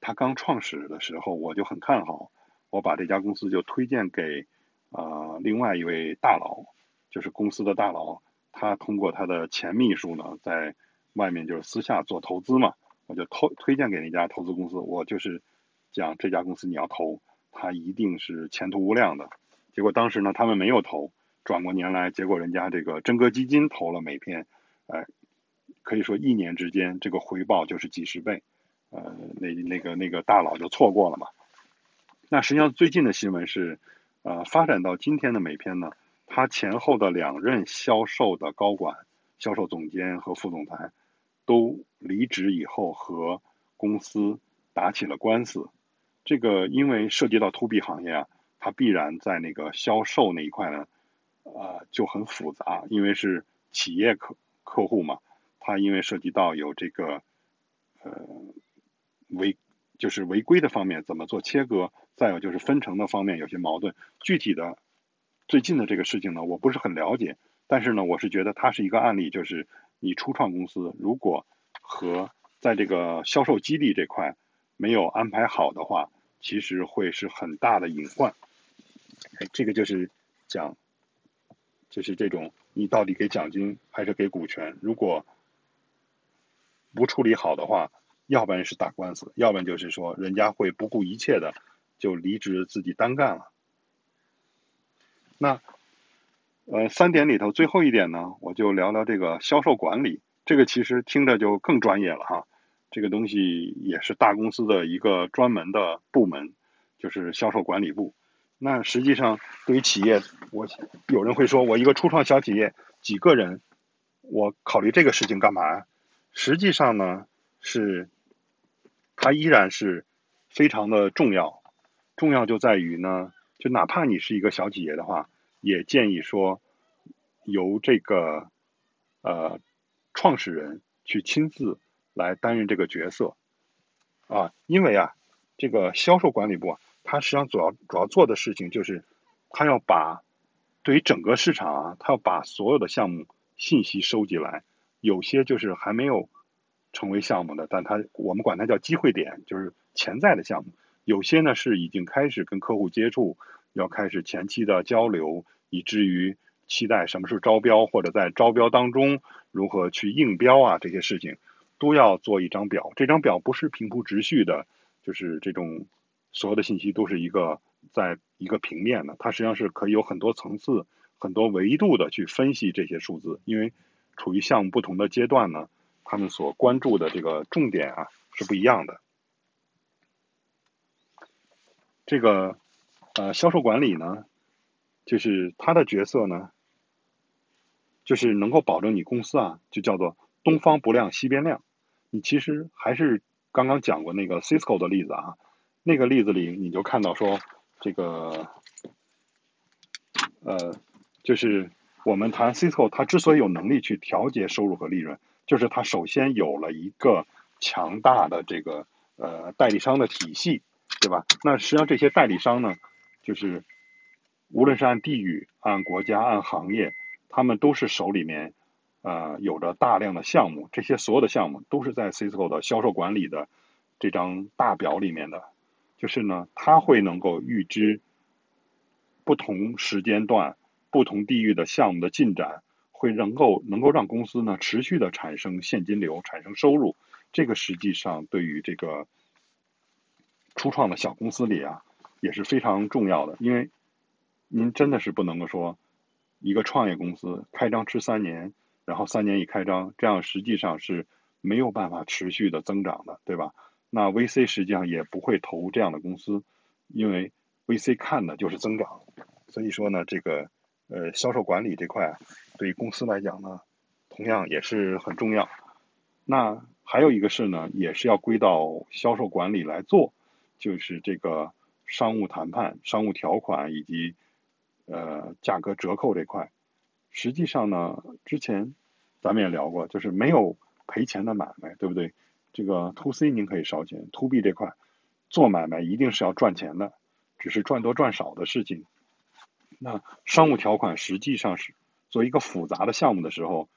Speaker 1: 他刚创始的时候我就很看好，我把这家公司就推荐给。啊，另外一位大佬，就是公司的大佬，他通过他的前秘书呢，在外面就是私下做投资嘛，我就投推荐给那家投资公司，我就是讲这家公司你要投，它一定是前途无量的。结果当时呢，他们没有投，转过年来，结果人家这个真格基金投了每篇，哎，可以说一年之间这个回报就是几十倍，呃，那那个那个大佬就错过了嘛。那实际上最近的新闻是。呃，发展到今天的美篇呢，它前后的两任销售的高管、销售总监和副总裁都离职以后和公司打起了官司。这个因为涉及到 to B 行业啊，它必然在那个销售那一块呢，呃就很复杂，因为是企业客客户嘛，它因为涉及到有这个呃违就是违规的方面怎么做切割。再有就是分成的方面有些矛盾，具体的最近的这个事情呢，我不是很了解，但是呢，我是觉得它是一个案例，就是你初创公司如果和在这个销售基地这块没有安排好的话，其实会是很大的隐患。哎，这个就是讲，就是这种你到底给奖金还是给股权，如果不处理好的话，要不然是打官司，要不然就是说人家会不顾一切的。就离职自己单干了。那呃，三点里头最后一点呢，我就聊聊这个销售管理。这个其实听着就更专业了哈。这个东西也是大公司的一个专门的部门，就是销售管理部。那实际上对于企业，我有人会说我一个初创小企业几个人，我考虑这个事情干嘛？实际上呢，是它依然是非常的重要。重要就在于呢，就哪怕你是一个小企业的话，也建议说由这个呃创始人去亲自来担任这个角色啊，因为啊，这个销售管理部啊，它实际上主要主要做的事情就是，他要把对于整个市场啊，他要把所有的项目信息收集来，有些就是还没有成为项目的，但它我们管它叫机会点，就是潜在的项目。有些呢是已经开始跟客户接触，要开始前期的交流，以至于期待什么时候招标，或者在招标当中如何去应标啊，这些事情都要做一张表。这张表不是平铺直叙的，就是这种所有的信息都是一个在一个平面的，它实际上是可以有很多层次、很多维度的去分析这些数字，因为处于项目不同的阶段呢，他们所关注的这个重点啊是不一样的。这个呃，销售管理呢，就是他的角色呢，就是能够保证你公司啊，就叫做东方不亮西边亮。你其实还是刚刚讲过那个 Cisco 的例子啊，那个例子里你就看到说，这个呃，就是我们谈 Cisco，它之所以有能力去调节收入和利润，就是它首先有了一个强大的这个呃代理商的体系。对吧？那实际上这些代理商呢，就是无论是按地域、按国家、按行业，他们都是手里面呃有着大量的项目。这些所有的项目都是在 Cisco 的销售管理的这张大表里面的。就是呢，他会能够预知不同时间段、不同地域的项目的进展，会能够能够让公司呢持续的产生现金流、产生收入。这个实际上对于这个。初创的小公司里啊，也是非常重要的，因为您真的是不能够说一个创业公司开张吃三年，然后三年一开张，这样实际上是没有办法持续的增长的，对吧？那 VC 实际上也不会投这样的公司，因为 VC 看的就是增长。所以说呢，这个呃销售管理这块对于公司来讲呢，同样也是很重要。那还有一个事呢，也是要归到销售管理来做，就是这个商务谈判、商务条款以及呃价格折扣这块。实际上呢，之前咱们也聊过，就是没有赔钱的买卖，对不对？这个 to C 您可以烧钱，to B 这块做买卖一定是要赚钱的，只是赚多赚少的事情。那商务条款实际上是做一个复杂的项目的时候。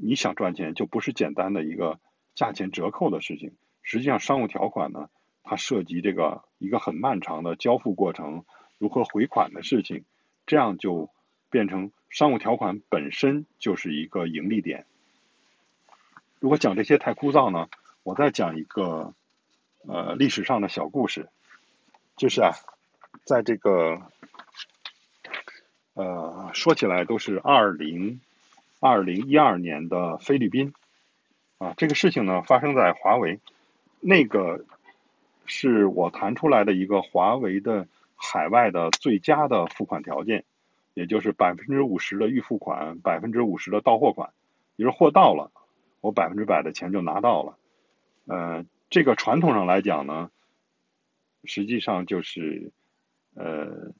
Speaker 1: 你想赚钱，就不是简单的一个价钱折扣的事情。实际上，商务条款呢，它涉及这个一个很漫长的交付过程，如何回款的事情，这样就变成商务条款本身就是一个盈利点。如果讲这些太枯燥呢，我再讲一个呃历史上的小故事，就是啊，在这个呃说起来都是二零。二零一二年的菲律宾，啊，这个事情呢发生在华为，那个是我谈出来的一个华为的海外的最佳的付款条件，也就是百分之五十的预付款，百分之五十的到货款，也就是货到了，我百分之百的钱就拿到了。呃，这个传统上来讲呢，实际上就是，呃，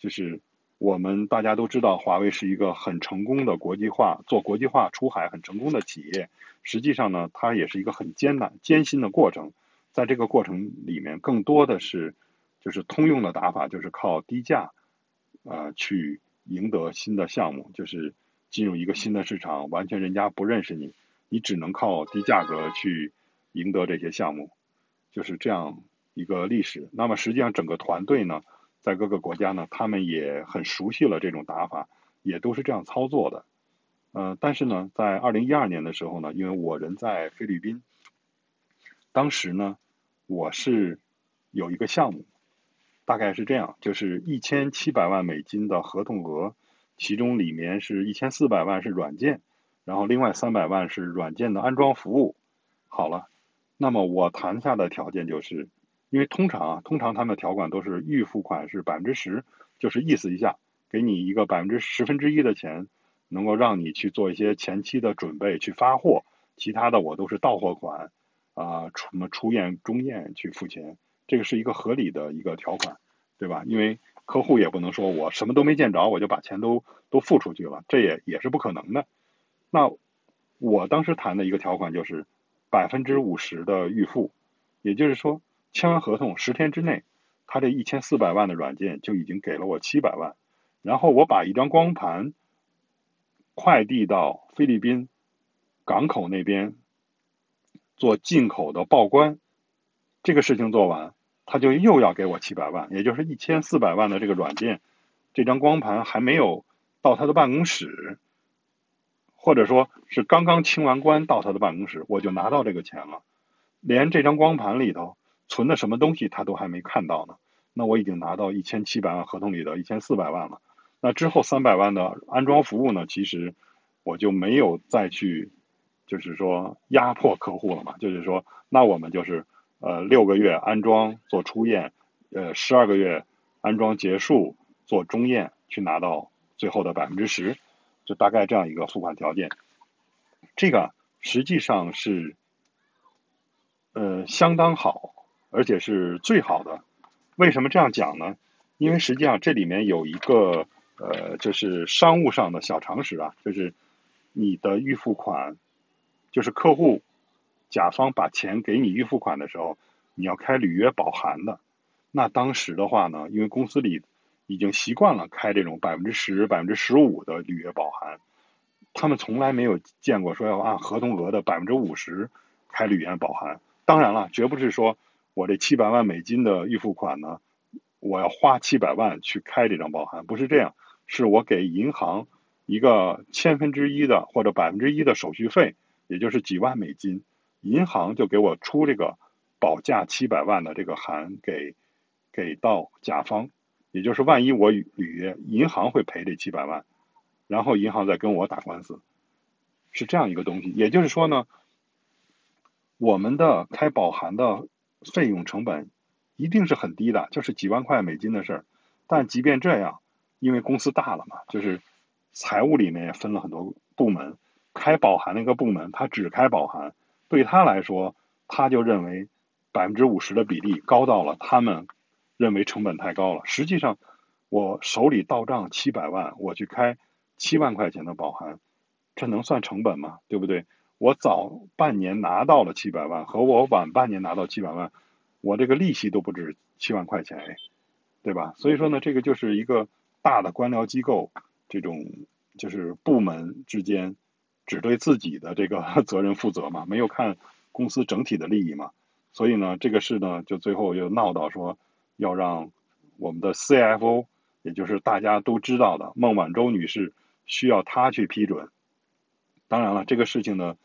Speaker 1: 就是。我们大家都知道，华为是一个很成功的国际化、做国际化出海很成功的企业。实际上呢，它也是一个很艰难、艰辛的过程。在这个过程里面，更多的是就是通用的打法，就是靠低价，呃，去赢得新的项目，就是进入一个新的市场，完全人家不认识你，你只能靠低价格去赢得这些项目，就是这样一个历史。那么实际上整个团队呢？在各个国家呢，他们也很熟悉了这种打法，也都是这样操作的。呃，但是呢，在二零一二年的时候呢，因为我人在菲律宾，当时呢，我是有一个项目，大概是这样，就是一千七百万美金的合同额，其中里面是一千四百万是软件，然后另外三百万是软件的安装服务。好了，那么我谈下的条件就是。因为通常啊，通常他们的条款都是预付款是百分之十，就是意思一下，给你一个百分之十分之一的钱，能够让你去做一些前期的准备去发货，其他的我都是到货款，啊，什么出验中验去付钱，这个是一个合理的一个条款，对吧？因为客户也不能说我什么都没见着，我就把钱都都付出去了，这也也是不可能的。那我当时谈的一个条款就是百分之五十的预付，也就是说。签完合同十天之内，他这一千四百万的软件就已经给了我七百万，然后我把一张光盘快递到菲律宾港口那边做进口的报关，这个事情做完，他就又要给我七百万，也就是一千四百万的这个软件，这张光盘还没有到他的办公室，或者说是刚刚清完关到他的办公室，我就拿到这个钱了，连这张光盘里头。存的什么东西他都还没看到呢，那我已经拿到一千七百万合同里的一千四百万了，那之后三百万的安装服务呢？其实我就没有再去，就是说压迫客户了嘛，就是说那我们就是呃六个月安装做初验，呃十二个月安装结束做中验，去拿到最后的百分之十，就大概这样一个付款条件，这个实际上是呃相当好。而且是最好的，为什么这样讲呢？因为实际上这里面有一个呃，就是商务上的小常识啊，就是你的预付款，就是客户甲方把钱给你预付款的时候，你要开履约保函的。那当时的话呢，因为公司里已经习惯了开这种百分之十、百分之十五的履约保函，他们从来没有见过说要按合同额的百分之五十开履约保函。当然了，绝不是说。我这七百万美金的预付款呢，我要花七百万去开这张保函，不是这样，是我给银行一个千分之一的或者百分之一的手续费，也就是几万美金，银行就给我出这个保价七百万的这个函给给到甲方，也就是万一我履约，银行会赔这七百万，然后银行再跟我打官司，是这样一个东西。也就是说呢，我们的开保函的。费用成本一定是很低的，就是几万块美金的事儿。但即便这样，因为公司大了嘛，就是财务里面也分了很多部门，开保函那个部门他只开保函，对他来说，他就认为百分之五十的比例高到了他们认为成本太高了。实际上，我手里到账七百万，我去开七万块钱的保函，这能算成本吗？对不对？我早半年拿到了七百万，和我晚半年拿到七百万，我这个利息都不止七万块钱，对吧？所以说呢，这个就是一个大的官僚机构，这种就是部门之间只对自己的这个 责任负责嘛，没有看公司整体的利益嘛。所以呢，这个事呢，就最后又闹到说要让我们的 CFO，也就是大家都知道的孟晚舟女士，需要她去批准。当然了，这个事情呢。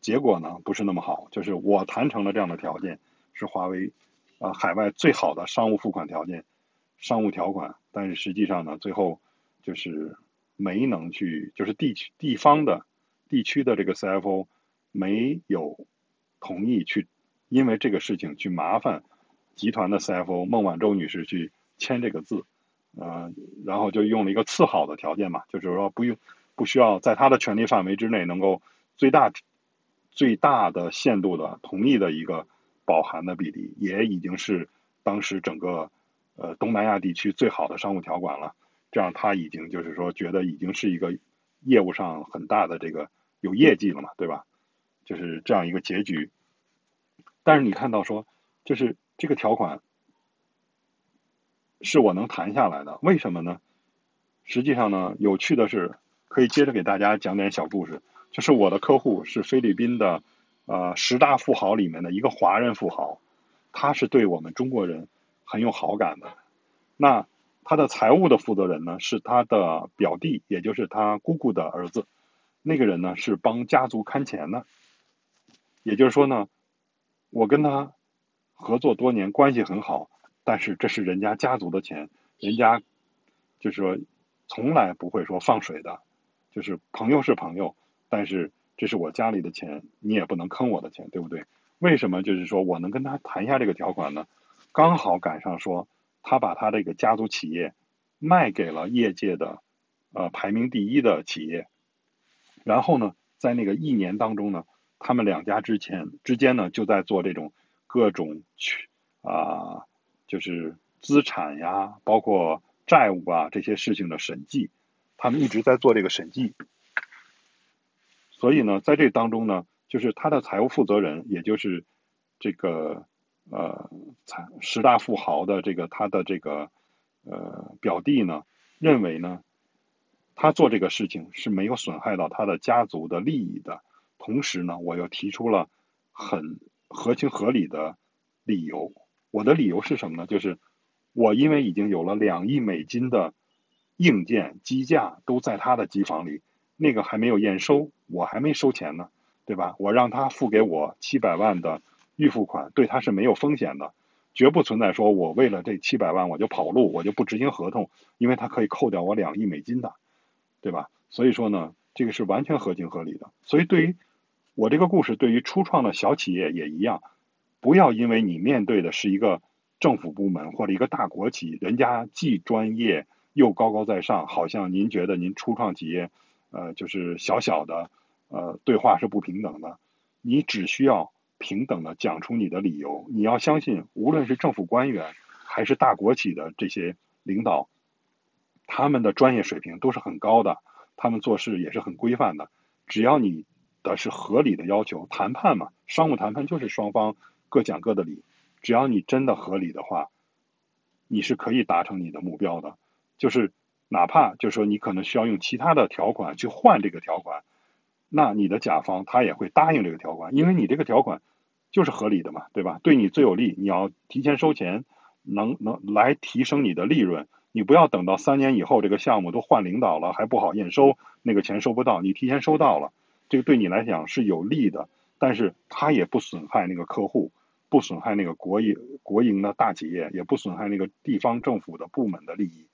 Speaker 1: 结果呢不是那么好，就是我谈成了这样的条件，是华为啊海外最好的商务付款条件、商务条款，但是实际上呢，最后就是没能去，就是地区地方的地区的这个 CFO 没有同意去，因为这个事情去麻烦集团的 CFO 孟晚舟女士去签这个字，呃，然后就用了一个次好的条件嘛，就是说不用不需要在他的权利范围之内能够最大。最大的限度的同意的一个保函的比例，也已经是当时整个呃东南亚地区最好的商务条款了。这样他已经就是说觉得已经是一个业务上很大的这个有业绩了嘛，对吧？就是这样一个结局。但是你看到说，就是这个条款是我能谈下来的，为什么呢？实际上呢，有趣的是，可以接着给大家讲点小故事。就是我的客户是菲律宾的，呃，十大富豪里面的一个华人富豪，他是对我们中国人很有好感的。那他的财务的负责人呢，是他的表弟，也就是他姑姑的儿子。那个人呢，是帮家族看钱的。也就是说呢，我跟他合作多年，关系很好。但是这是人家家族的钱，人家就是说从来不会说放水的，就是朋友是朋友。但是这是我家里的钱，你也不能坑我的钱，对不对？为什么就是说我能跟他谈一下这个条款呢？刚好赶上说他把他这个家族企业卖给了业界的呃排名第一的企业，然后呢，在那个一年当中呢，他们两家之前之间呢就在做这种各种去啊，就是资产呀，包括债务啊这些事情的审计，他们一直在做这个审计。所以呢，在这当中呢，就是他的财务负责人，也就是这个呃财十大富豪的这个他的这个呃表弟呢，认为呢，他做这个事情是没有损害到他的家族的利益的。同时呢，我又提出了很合情合理的理由。我的理由是什么呢？就是我因为已经有了两亿美金的硬件机架都在他的机房里。那个还没有验收，我还没收钱呢，对吧？我让他付给我七百万的预付款，对他是没有风险的，绝不存在说我为了这七百万我就跑路，我就不执行合同，因为他可以扣掉我两亿美金的，对吧？所以说呢，这个是完全合情合理的。所以对于我这个故事，对于初创的小企业也一样，不要因为你面对的是一个政府部门或者一个大国企，人家既专业又高高在上，好像您觉得您初创企业。呃，就是小小的，呃，对话是不平等的。你只需要平等的讲出你的理由。你要相信，无论是政府官员还是大国企的这些领导，他们的专业水平都是很高的，他们做事也是很规范的。只要你的是合理的要求，谈判嘛，商务谈判就是双方各讲各的理。只要你真的合理的话，你是可以达成你的目标的。就是。哪怕就是说你可能需要用其他的条款去换这个条款，那你的甲方他也会答应这个条款，因为你这个条款就是合理的嘛，对吧？对你最有利，你要提前收钱，能能来提升你的利润。你不要等到三年以后这个项目都换领导了还不好验收，那个钱收不到，你提前收到了，这个对你来讲是有利的，但是它也不损害那个客户，不损害那个国营国营的大企业，也不损害那个地方政府的部门的利益。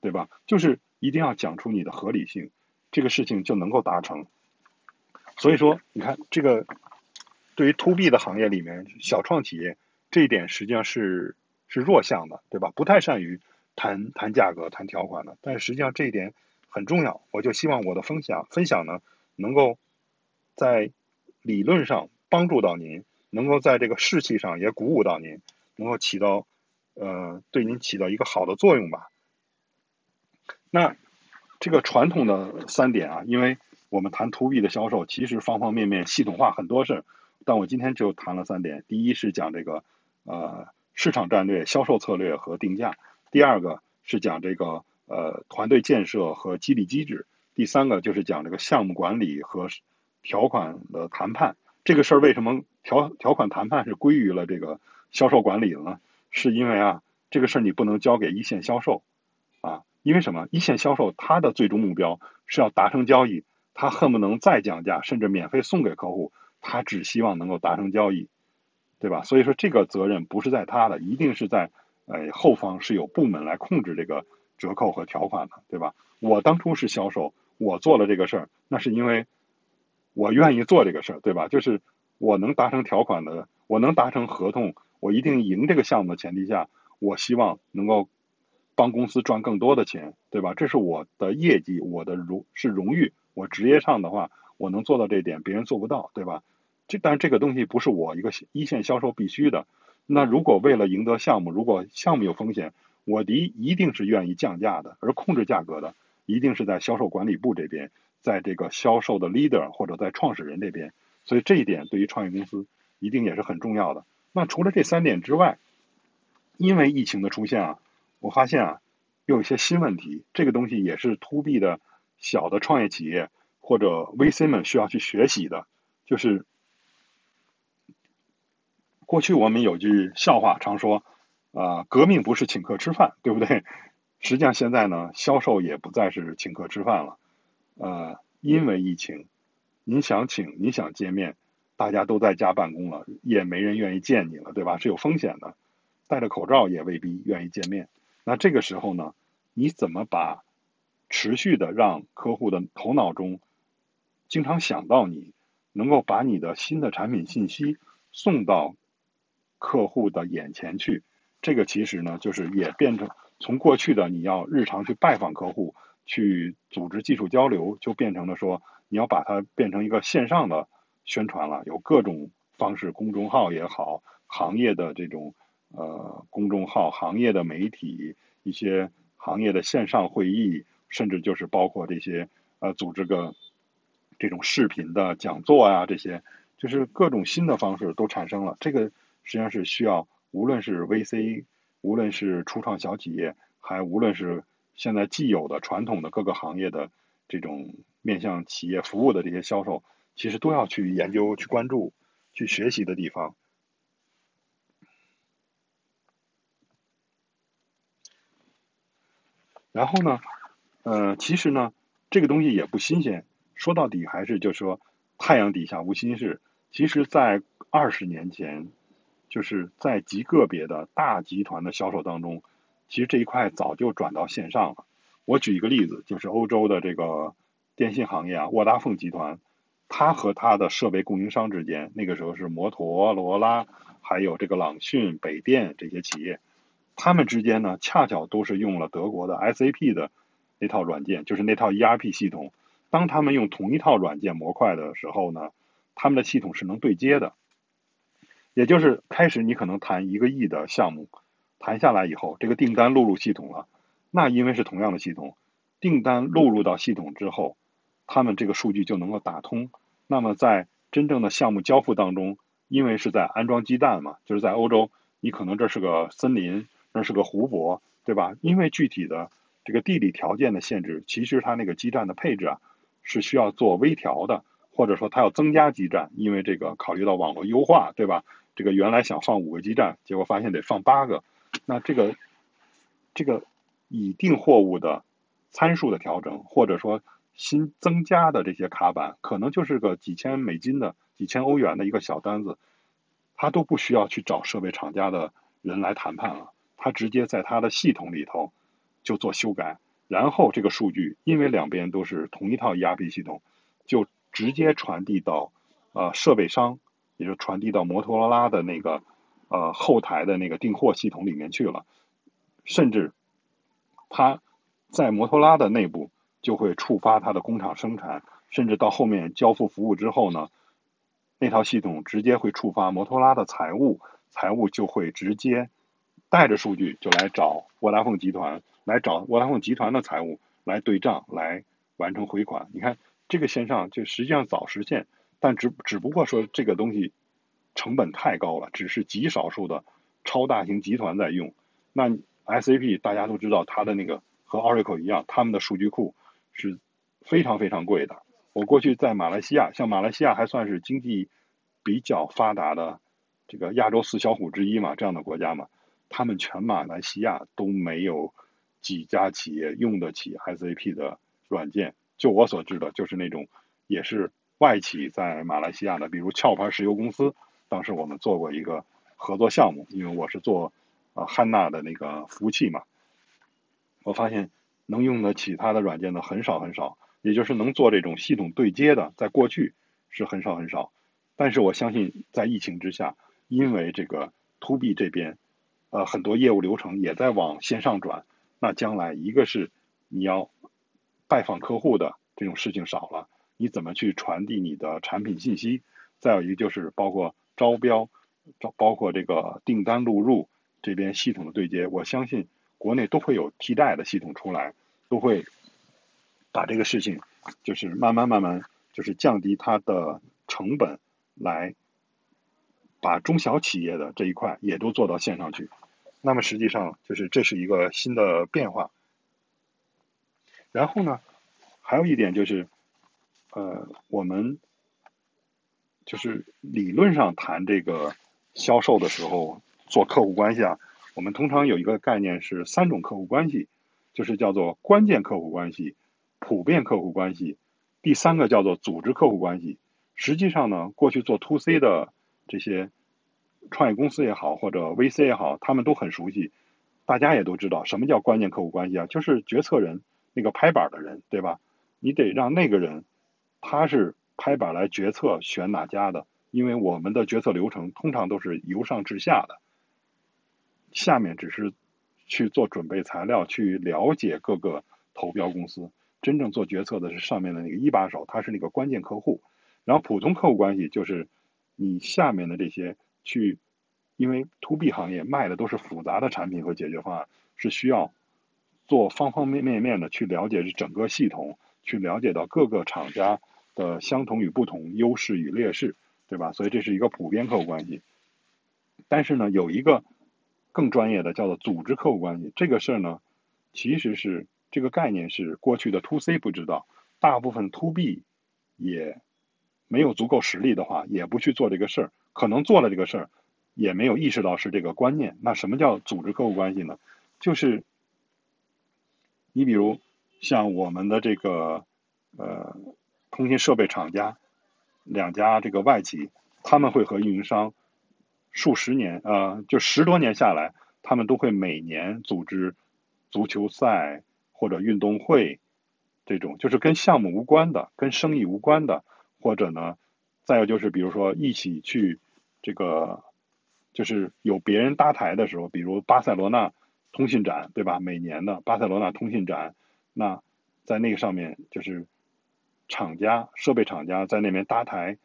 Speaker 1: 对吧？就是一定要讲出你的合理性，这个事情就能够达成。所以说，你看这个对于 to B 的行业里面，小创企业这一点实际上是是弱项的，对吧？不太善于谈谈价格、谈条款的。但实际上这一点很重要，我就希望我的分享分享呢，能够在理论上帮助到您，能够在这个士气上也鼓舞到您，能够起到呃对您起到一个好的作用吧。那这个传统的三点啊，因为我们谈 to B 的销售，其实方方面面系统化很多事，但我今天就谈了三点。第一是讲这个呃市场战略、销售策略和定价；第二个是讲这个呃团队建设和激励机制；第三个就是讲这个项目管理和条款的谈判。这个事儿为什么条条款谈判是归于了这个销售管理的呢？是因为啊，这个事儿你不能交给一线销售。因为什么？一线销售他的最终目标是要达成交易，他恨不能再降价，甚至免费送给客户，他只希望能够达成交易，对吧？所以说这个责任不是在他的，一定是在呃后方是有部门来控制这个折扣和条款的，对吧？我当初是销售，我做了这个事儿，那是因为我愿意做这个事儿，对吧？就是我能达成条款的，我能达成合同，我一定赢这个项目的前提下，我希望能够。帮公司赚更多的钱，对吧？这是我的业绩，我的荣是荣誉。我职业上的话，我能做到这点，别人做不到，对吧？这但这个东西不是我一个一线销售必须的。那如果为了赢得项目，如果项目有风险，我的一定是愿意降价的，而控制价格的一定是在销售管理部这边，在这个销售的 leader 或者在创始人这边。所以这一点对于创业公司一定也是很重要的。那除了这三点之外，因为疫情的出现啊。我发现啊，又有一些新问题，这个东西也是 to B 的小的创业企业或者 VC 们需要去学习的。就是过去我们有句笑话常说，啊，革命不是请客吃饭，对不对？实际上现在呢，销售也不再是请客吃饭了。呃，因为疫情，你想请，你想见面，大家都在家办公了，也没人愿意见你了，对吧？是有风险的，戴着口罩也未必愿意见面。那这个时候呢，你怎么把持续的让客户的头脑中经常想到你，能够把你的新的产品信息送到客户的眼前去？这个其实呢，就是也变成从过去的你要日常去拜访客户，去组织技术交流，就变成了说你要把它变成一个线上的宣传了，有各种方式，公众号也好，行业的这种。呃，公众号、行业的媒体、一些行业的线上会议，甚至就是包括这些呃，组织个这种视频的讲座啊，这些就是各种新的方式都产生了。这个实际上是需要，无论是 VC，无论是初创小企业，还无论是现在既有的传统的各个行业的这种面向企业服务的这些销售，其实都要去研究、去关注、去学习的地方。然后呢，呃，其实呢，这个东西也不新鲜。说到底还是就说，太阳底下无新事。其实，在二十年前，就是在极个别的大集团的销售当中，其实这一块早就转到线上了。我举一个例子，就是欧洲的这个电信行业啊，沃达丰集团，它和它的设备供应商之间，那个时候是摩托罗拉，还有这个朗讯、北电这些企业。他们之间呢，恰巧都是用了德国的 SAP 的那套软件，就是那套 ERP 系统。当他们用同一套软件模块的时候呢，他们的系统是能对接的。也就是开始你可能谈一个亿的项目，谈下来以后，这个订单录入系统了。那因为是同样的系统，订单录入到系统之后，他们这个数据就能够打通。那么在真正的项目交付当中，因为是在安装基站嘛，就是在欧洲，你可能这是个森林。那是个湖泊，对吧？因为具体的这个地理条件的限制，其实它那个基站的配置啊是需要做微调的，或者说它要增加基站，因为这个考虑到网络优化，对吧？这个原来想放五个基站，结果发现得放八个，那这个这个已订货物的参数的调整，或者说新增加的这些卡板，可能就是个几千美金的、几千欧元的一个小单子，它都不需要去找设备厂家的人来谈判了。他直接在他的系统里头就做修改，然后这个数据因为两边都是同一套 ERP 系统，就直接传递到呃设备商，也就传递到摩托罗拉的那个呃后台的那个订货系统里面去了，甚至它在摩托拉的内部就会触发它的工厂生产，甚至到后面交付服务之后呢，那套系统直接会触发摩托拉的财务，财务就会直接带着数据就来找沃达丰集团，来找沃达丰集团的财务来对账，来完成回款。你看这个线上就实际上早实现，但只只不过说这个东西成本太高了，只是极少数的超大型集团在用。那 SAP 大家都知道，它的那个和 Oracle 一样，他们的数据库是非常非常贵的。我过去在马来西亚，像马来西亚还算是经济比较发达的这个亚洲四小虎之一嘛，这样的国家嘛，他们全马来西亚都没有几家企业用得起 SAP 的软件。就我所知的，就是那种也是外企在马来西亚的，比如壳牌石油公司，当时我们做过一个合作项目，因为我是做啊汉娜的那个服务器嘛，我发现能用得起它的软件的很少很少。也就是能做这种系统对接的，在过去是很少很少，但是我相信在疫情之下，因为这个 to B 这边，呃，很多业务流程也在往线上转，那将来一个是你要拜访客户的这种事情少了，你怎么去传递你的产品信息？再有一个就是包括招标，招包括这个订单录入这边系统的对接，我相信国内都会有替代的系统出来，都会。把这个事情，就是慢慢慢慢，就是降低它的成本，来把中小企业的这一块也都做到线上去。那么实际上就是这是一个新的变化。然后呢，还有一点就是，呃，我们就是理论上谈这个销售的时候做客户关系啊，我们通常有一个概念是三种客户关系，就是叫做关键客户关系。普遍客户关系，第三个叫做组织客户关系。实际上呢，过去做 to C 的这些创业公司也好，或者 VC 也好，他们都很熟悉。大家也都知道什么叫关键客户关系啊？就是决策人那个拍板的人，对吧？你得让那个人他是拍板来决策选哪家的，因为我们的决策流程通常都是由上至下的，下面只是去做准备材料，去了解各个投标公司。真正做决策的是上面的那个一把手，他是那个关键客户。然后普通客户关系就是你下面的这些去，因为 to B 行业卖的都是复杂的产品和解决方案，是需要做方方面面面的去了解这整个系统，去了解到各个厂家的相同与不同、优势与劣势，对吧？所以这是一个普遍客户关系。但是呢，有一个更专业的叫做组织客户关系，这个事儿呢，其实是。这个概念是过去的 to C 不知道，大部分 to B 也没有足够实力的话，也不去做这个事儿。可能做了这个事儿，也没有意识到是这个观念。那什么叫组织客户关系呢？就是你比如像我们的这个呃通信设备厂家两家这个外企，他们会和运营商数十年呃就十多年下来，他们都会每年组织足球赛。或者运动会这种就是跟项目无关的、跟生意无关的，或者呢，再有就是比如说一起去这个，就是有别人搭台的时候，比如巴塞罗那通信展，对吧？每年的巴塞罗那通信展，那在那个上面就是厂家、设备厂家在那边搭台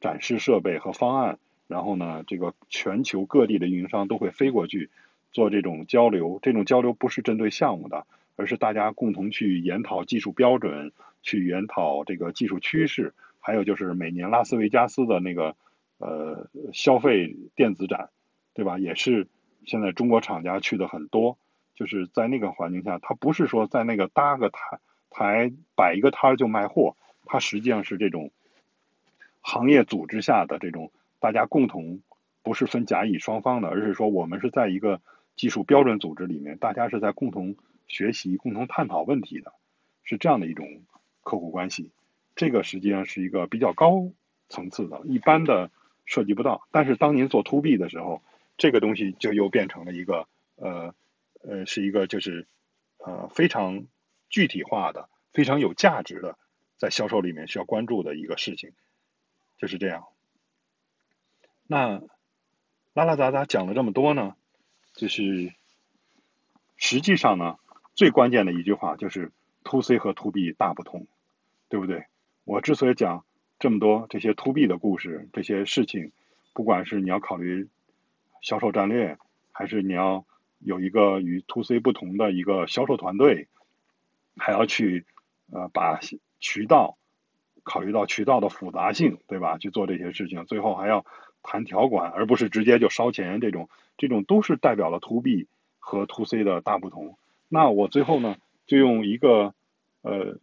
Speaker 1: 展示设备和方案，然后呢，这个全球各地的运营商都会飞过去做这种交流。这种交流不是针对项目的。而是大家共同去研讨技术标准，去研讨这个技术趋势，还有就是每年拉斯维加斯的那个呃消费电子展，对吧？也是现在中国厂家去的很多，就是在那个环境下，它不是说在那个搭个台台摆一个摊儿就卖货，它实际上是这种行业组织下的这种大家共同，不是分甲乙双方的，而是说我们是在一个技术标准组织里面，大家是在共同。学习共同探讨问题的，是这样的一种客户关系。这个实际上是一个比较高层次的，一般的涉及不到。但是当您做 to B 的时候，这个东西就又变成了一个呃呃，是一个就是呃非常具体化的、非常有价值的，在销售里面需要关注的一个事情，就是这样。那拉拉杂杂讲了这么多呢，就是实际上呢，最关键的一句话就是 to C 和 to B 大不同，对不对？我之所以讲这么多这些 to B 的故事，这些事情，不管是你要考虑销售战略，还是你要有一个与 to C 不同的一个销售团队，还要去呃把渠道考虑到渠道的复杂性，对吧？去做这些事情，最后还要谈条款，而不是直接就烧钱，这种这种都是代表了 to B 和 to C 的大不同。那我最后呢，就用一个呃，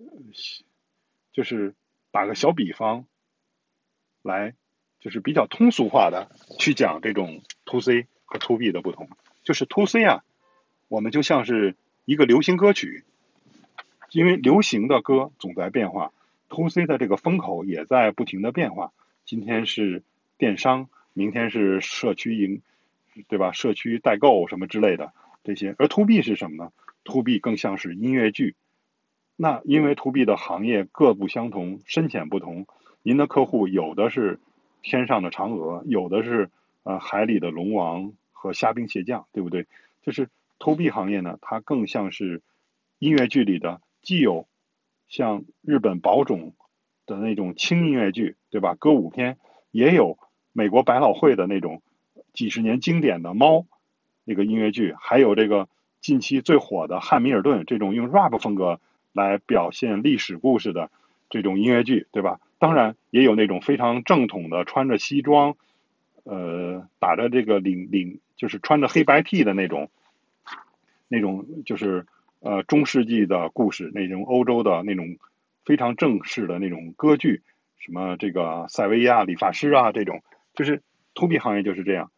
Speaker 1: 就是打个小比方，来就是比较通俗化的去讲这种 to C 和 to B 的不同。就是 to C 啊，我们就像是一个流行歌曲，因为流行的歌总在变化，to C 的这个风口也在不停的变化。今天是电商，明天是社区营，对吧？社区代购什么之类的这些，而 to B 是什么呢？to B 更像是音乐剧，那因为 to B 的行业各不相同，深浅不同。您的客户有的是天上的嫦娥，有的是呃海里的龙王和虾兵蟹将，对不对？就是 to B 行业呢，它更像是音乐剧里的，既有像日本宝冢的那种轻音乐剧，对吧？歌舞片，也有美国百老汇的那种几十年经典的猫那个音乐剧，还有这个。近期最火的汉密尔顿这种用 rap 风格来表现历史故事的这种音乐剧，对吧？当然也有那种非常正统的穿着西装，呃，打着这个领领，就是穿着黑白 T 的那种，那种就是呃中世纪的故事，那种欧洲的那种非常正式的那种歌剧，什么这个塞维亚理发师啊，这种就是 to B 行业就是这样。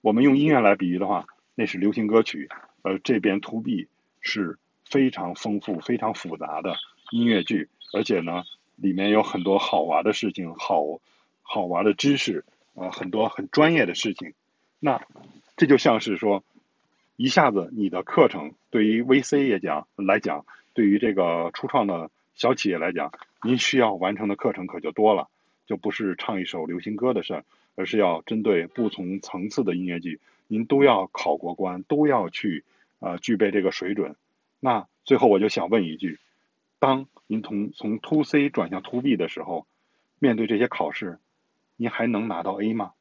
Speaker 1: 我们用音乐来比喻的话。那是流行歌曲，而这边 To B 是非常丰富、非常复杂的音乐剧，而且呢，里面有很多好玩的事情，好好玩的知识，啊，很多很专业的事情。那这就像是说，一下子你的课程对于 VC 也讲来讲，对于这个初创的小企业来讲，您需要完成的课程可就多了，就不是唱一首流行歌的事儿，而是要针对不同层次的音乐剧。您都要考过关，都要去呃具备这个水准。那最后我就想问一句：当您从从 to C 转向 to B 的时候，面对这些考试，您还能拿到 A 吗？